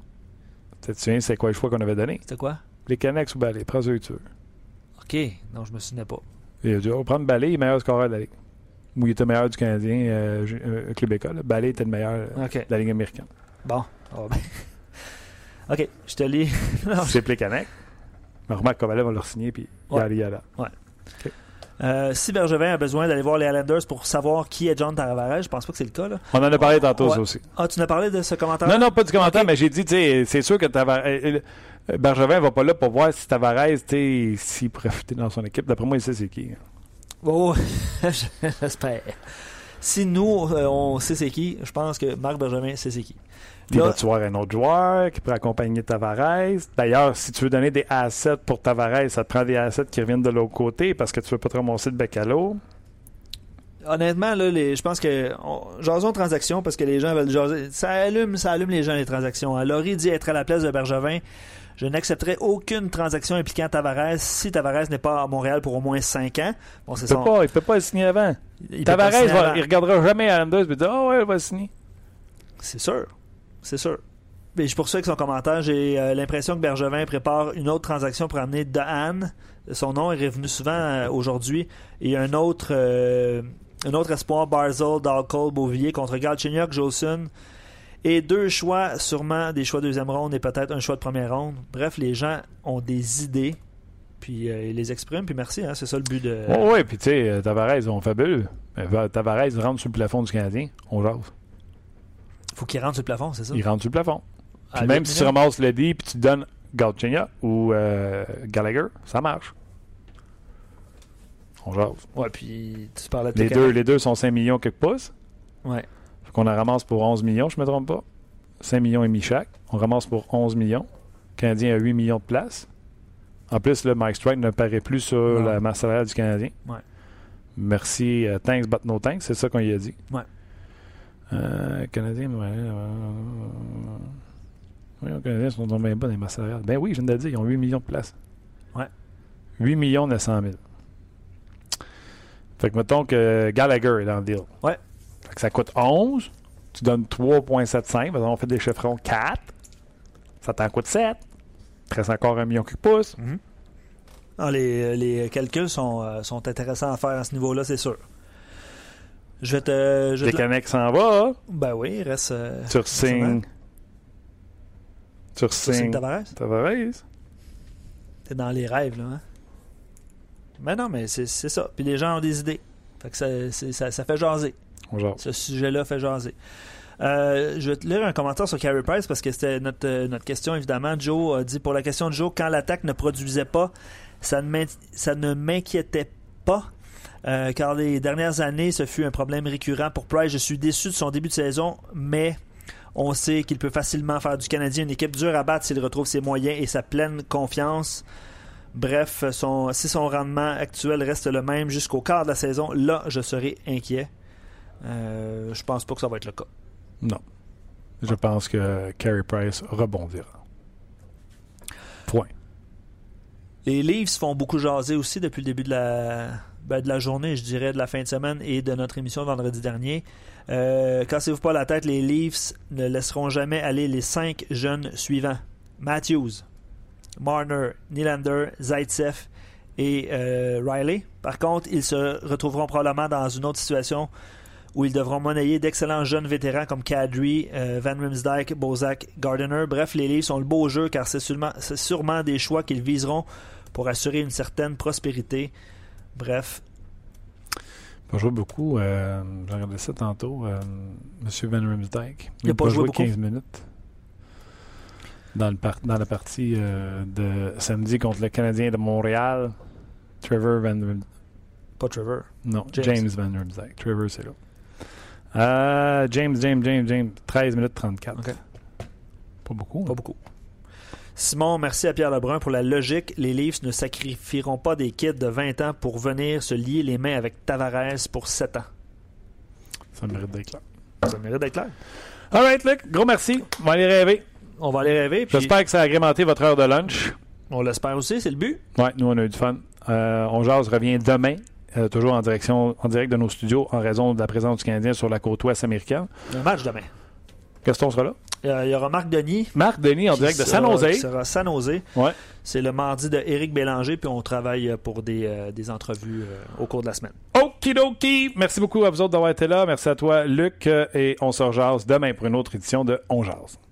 tu te souviens, c'est quoi le choix qu'on avait donné? C'était quoi? Les Canucks ou Ballet? Prends ceux que tu veux. Ok. Non, je me souvenais pas. Il a dit, va prendre Ballet, il est meilleur scoreur de la Ligue. Ou il était meilleur du Canadien, euh, euh, Québécois. là. Ballet était le meilleur euh, de la Ligue américaine. Bon. Ah, ben. ok, je te lis. C'est Canucks. Mais remarque, Kovalev va leur signer, puis il Ouais. y a y a là. Euh, si Bergevin a besoin d'aller voir les Islanders pour savoir qui est John Tavares, je pense pas que c'est le cas. Là. On en a parlé tantôt, Ouais. aussi. Ah, tu n'as parlé de ce commentaire? Non, non, pas du commentaire, mais j'ai dit, c'est sûr que Tavares. Bergevin va pas là pour voir si Tavares, tu s'il pourrait fitter dans son équipe. D'après moi, il sait c'est qui. Oh, j'espère. Si nous, euh, on sait c'est qui, je pense que Marc Bergevin sait c'est qui. Va-tu voir un autre joueur qui pourrait accompagner Tavares? D'ailleurs, si tu veux donner des assets pour Tavares, ça te prend des assets qui reviennent de l'autre côté parce que tu veux pas te ramasser de bec à l'eau. Honnêtement, là, les, je pense que on, jasons transactions parce que les gens veulent jaser. Ça allume, ça allume les gens les transactions. Hein. Laurie dit être à la place de Bergevin. Je n'accepterai aucune transaction impliquant Tavares si Tavares n'est pas à Montréal pour au moins 5 ans. Bon, c'est Il peut son- il peut pas le signer avant. il peut Tavares, signer va- il regardera jamais Islanders et il dire, ah ouais, il va le signer. C'est sûr. C'est sûr. Mais je poursuis avec son commentaire. J'ai euh, l'impression que Bergevin prépare une autre transaction pour amener Dehan. Son nom est revenu souvent euh, aujourd'hui. Et un autre, euh, un autre espoir, Barzell, Dalcol, Beauvillier contre Galchenyuk, Jolson. Et deux choix, sûrement des choix de deuxième ronde et peut-être un choix de première ronde. Bref, les gens ont des idées. Puis euh, ils les expriment. Puis merci, hein, c'est ça le but de. Oh, ouais, puis tu sais, euh, Tavares, on fabule. Mais va- Tavares rentre sur le plafond du Canadien. On jase. Faut qu'il rentre sur le plafond, c'est ça? Il rentre sur le plafond. Puis même si tu ramasses le dit puis tu donnes Galchenyuk ou euh, Gallagher, ça marche. On jase. Ouais, puis tu parlais de Les deux, les deux sont 5 millions quelques pouces. Ouais. Qu'on en ramasse pour 11 millions, je me trompe pas. 5 millions et demi chaque. On ramasse pour 11 millions. Le Canadien a 8 millions de places. En plus, le Mike Strike ne paraît plus sur Non. la masse salariale du Canadien. Ouais. Merci, euh, thanks but no thanks, c'est ça qu'on y a dit. Ouais. Euh, Canadien, ouais, euh, oui, les Canadiens sont même pas dans les masses salariales. Ben oui, je viens de le dire, ils ont 8 millions de places. Ouais. 8 millions 900 000. Fait que mettons que Gallagher est dans le deal. Ouais. Fait que ça coûte 11. Tu donnes 3,75. On fait des chiffrons 4. Ça t'en coûte 7. Il reste encore un million qui pousse. Ah, les, les calculs sont, euh, sont intéressants à faire à ce niveau-là, c'est sûr. Je vais te. Je te- s'en va. Ben oui, il reste. euh, Tu signes. Tu signes. Tavares? Tavares. T'es dans les rêves, là. Hein? Mais non, mais c'est ça. Puis les gens ont des idées. Fait que ça, c'est- ça, ça fait jaser. Ce sujet-là fait jaser. Euh, je vais te lire un commentaire sur Carey Price parce que c'était notre, euh, notre question, évidemment. Joe a dit pour la question de Joe, quand l'attaque ne produisait pas, ça ne m'inquiétait pas. euh, car les dernières années, ce fut un problème récurrent pour Price. Je suis déçu de son début de saison, mais on sait qu'il peut facilement faire du Canadien une équipe dure à battre s'il retrouve ses moyens et sa pleine confiance. Bref, si son rendement actuel reste le même jusqu'au quart de la saison, là, je serai inquiet. Euh, je pense pas que ça va être le cas. Non. Je pense que Carey Price rebondira. Point. Les Leafs font beaucoup jaser aussi depuis le début de la, ben, de la journée, je dirais, de la fin de semaine et de notre émission vendredi dernier. Euh, Cassez-vous pas la tête, les Leafs ne laisseront jamais aller les cinq jeunes suivants. Matthews, Marner, Nylander, Zaitsev et euh, Riley. Par contre, ils se retrouveront probablement dans une autre situation où ils devront monnayer d'excellents jeunes vétérans comme Kadri, euh, Van Rimsdijk, Bozak, Gardiner. Bref, les Leafs ont le beau jeu car c'est sûrement, c'est sûrement des choix qu'ils viseront pour assurer une certaine prospérité. Bref, joué beaucoup. Euh, J'ai regardé ça tantôt. Euh, Monsieur Van Rimsdijk. Il a pas joué beaucoup. 15 minutes. Dans, le par- dans la partie euh, de samedi contre le Canadien de Montréal, Trevor Van Rim- pas Trevor. Non, James. James, Van Rimsdijk. Trevor, c'est là. Euh, James, James, James, James. 13 minutes 34. Ok. Pas beaucoup. Pas beaucoup. Simon, merci à Pierre Lebrun pour la logique. Les Leafs ne sacrifieront pas des kids de 20 ans pour venir se lier les mains avec Tavares pour 7 ans. Ça mérite d'être clair. Ça mérite d'être clair. All right, Luc. Gros merci. On va aller rêver. On va aller rêver. puis J'espère que ça a agrémenté votre heure de lunch. On l'espère aussi, c'est le but. Ouais, nous, on a eu du fun. Euh, on jase revient demain, euh, toujours en direction, en direct de nos studios, en raison de la présence du Canadien sur la côte ouest américaine. Un match demain. Gaston sera là. Euh, Il y aura Marc Denis. Marc Denis en direct de sera- San Jose. sera San Jose. Ouais. C'est le mardi de Éric Bélanger, puis on travaille pour des, euh, des entrevues euh, au cours de la semaine. Okidoki! Merci beaucoup à vous autres d'avoir été là. Merci à toi, Luc. euh, Et on se rejase demain pour une autre édition de On Jase.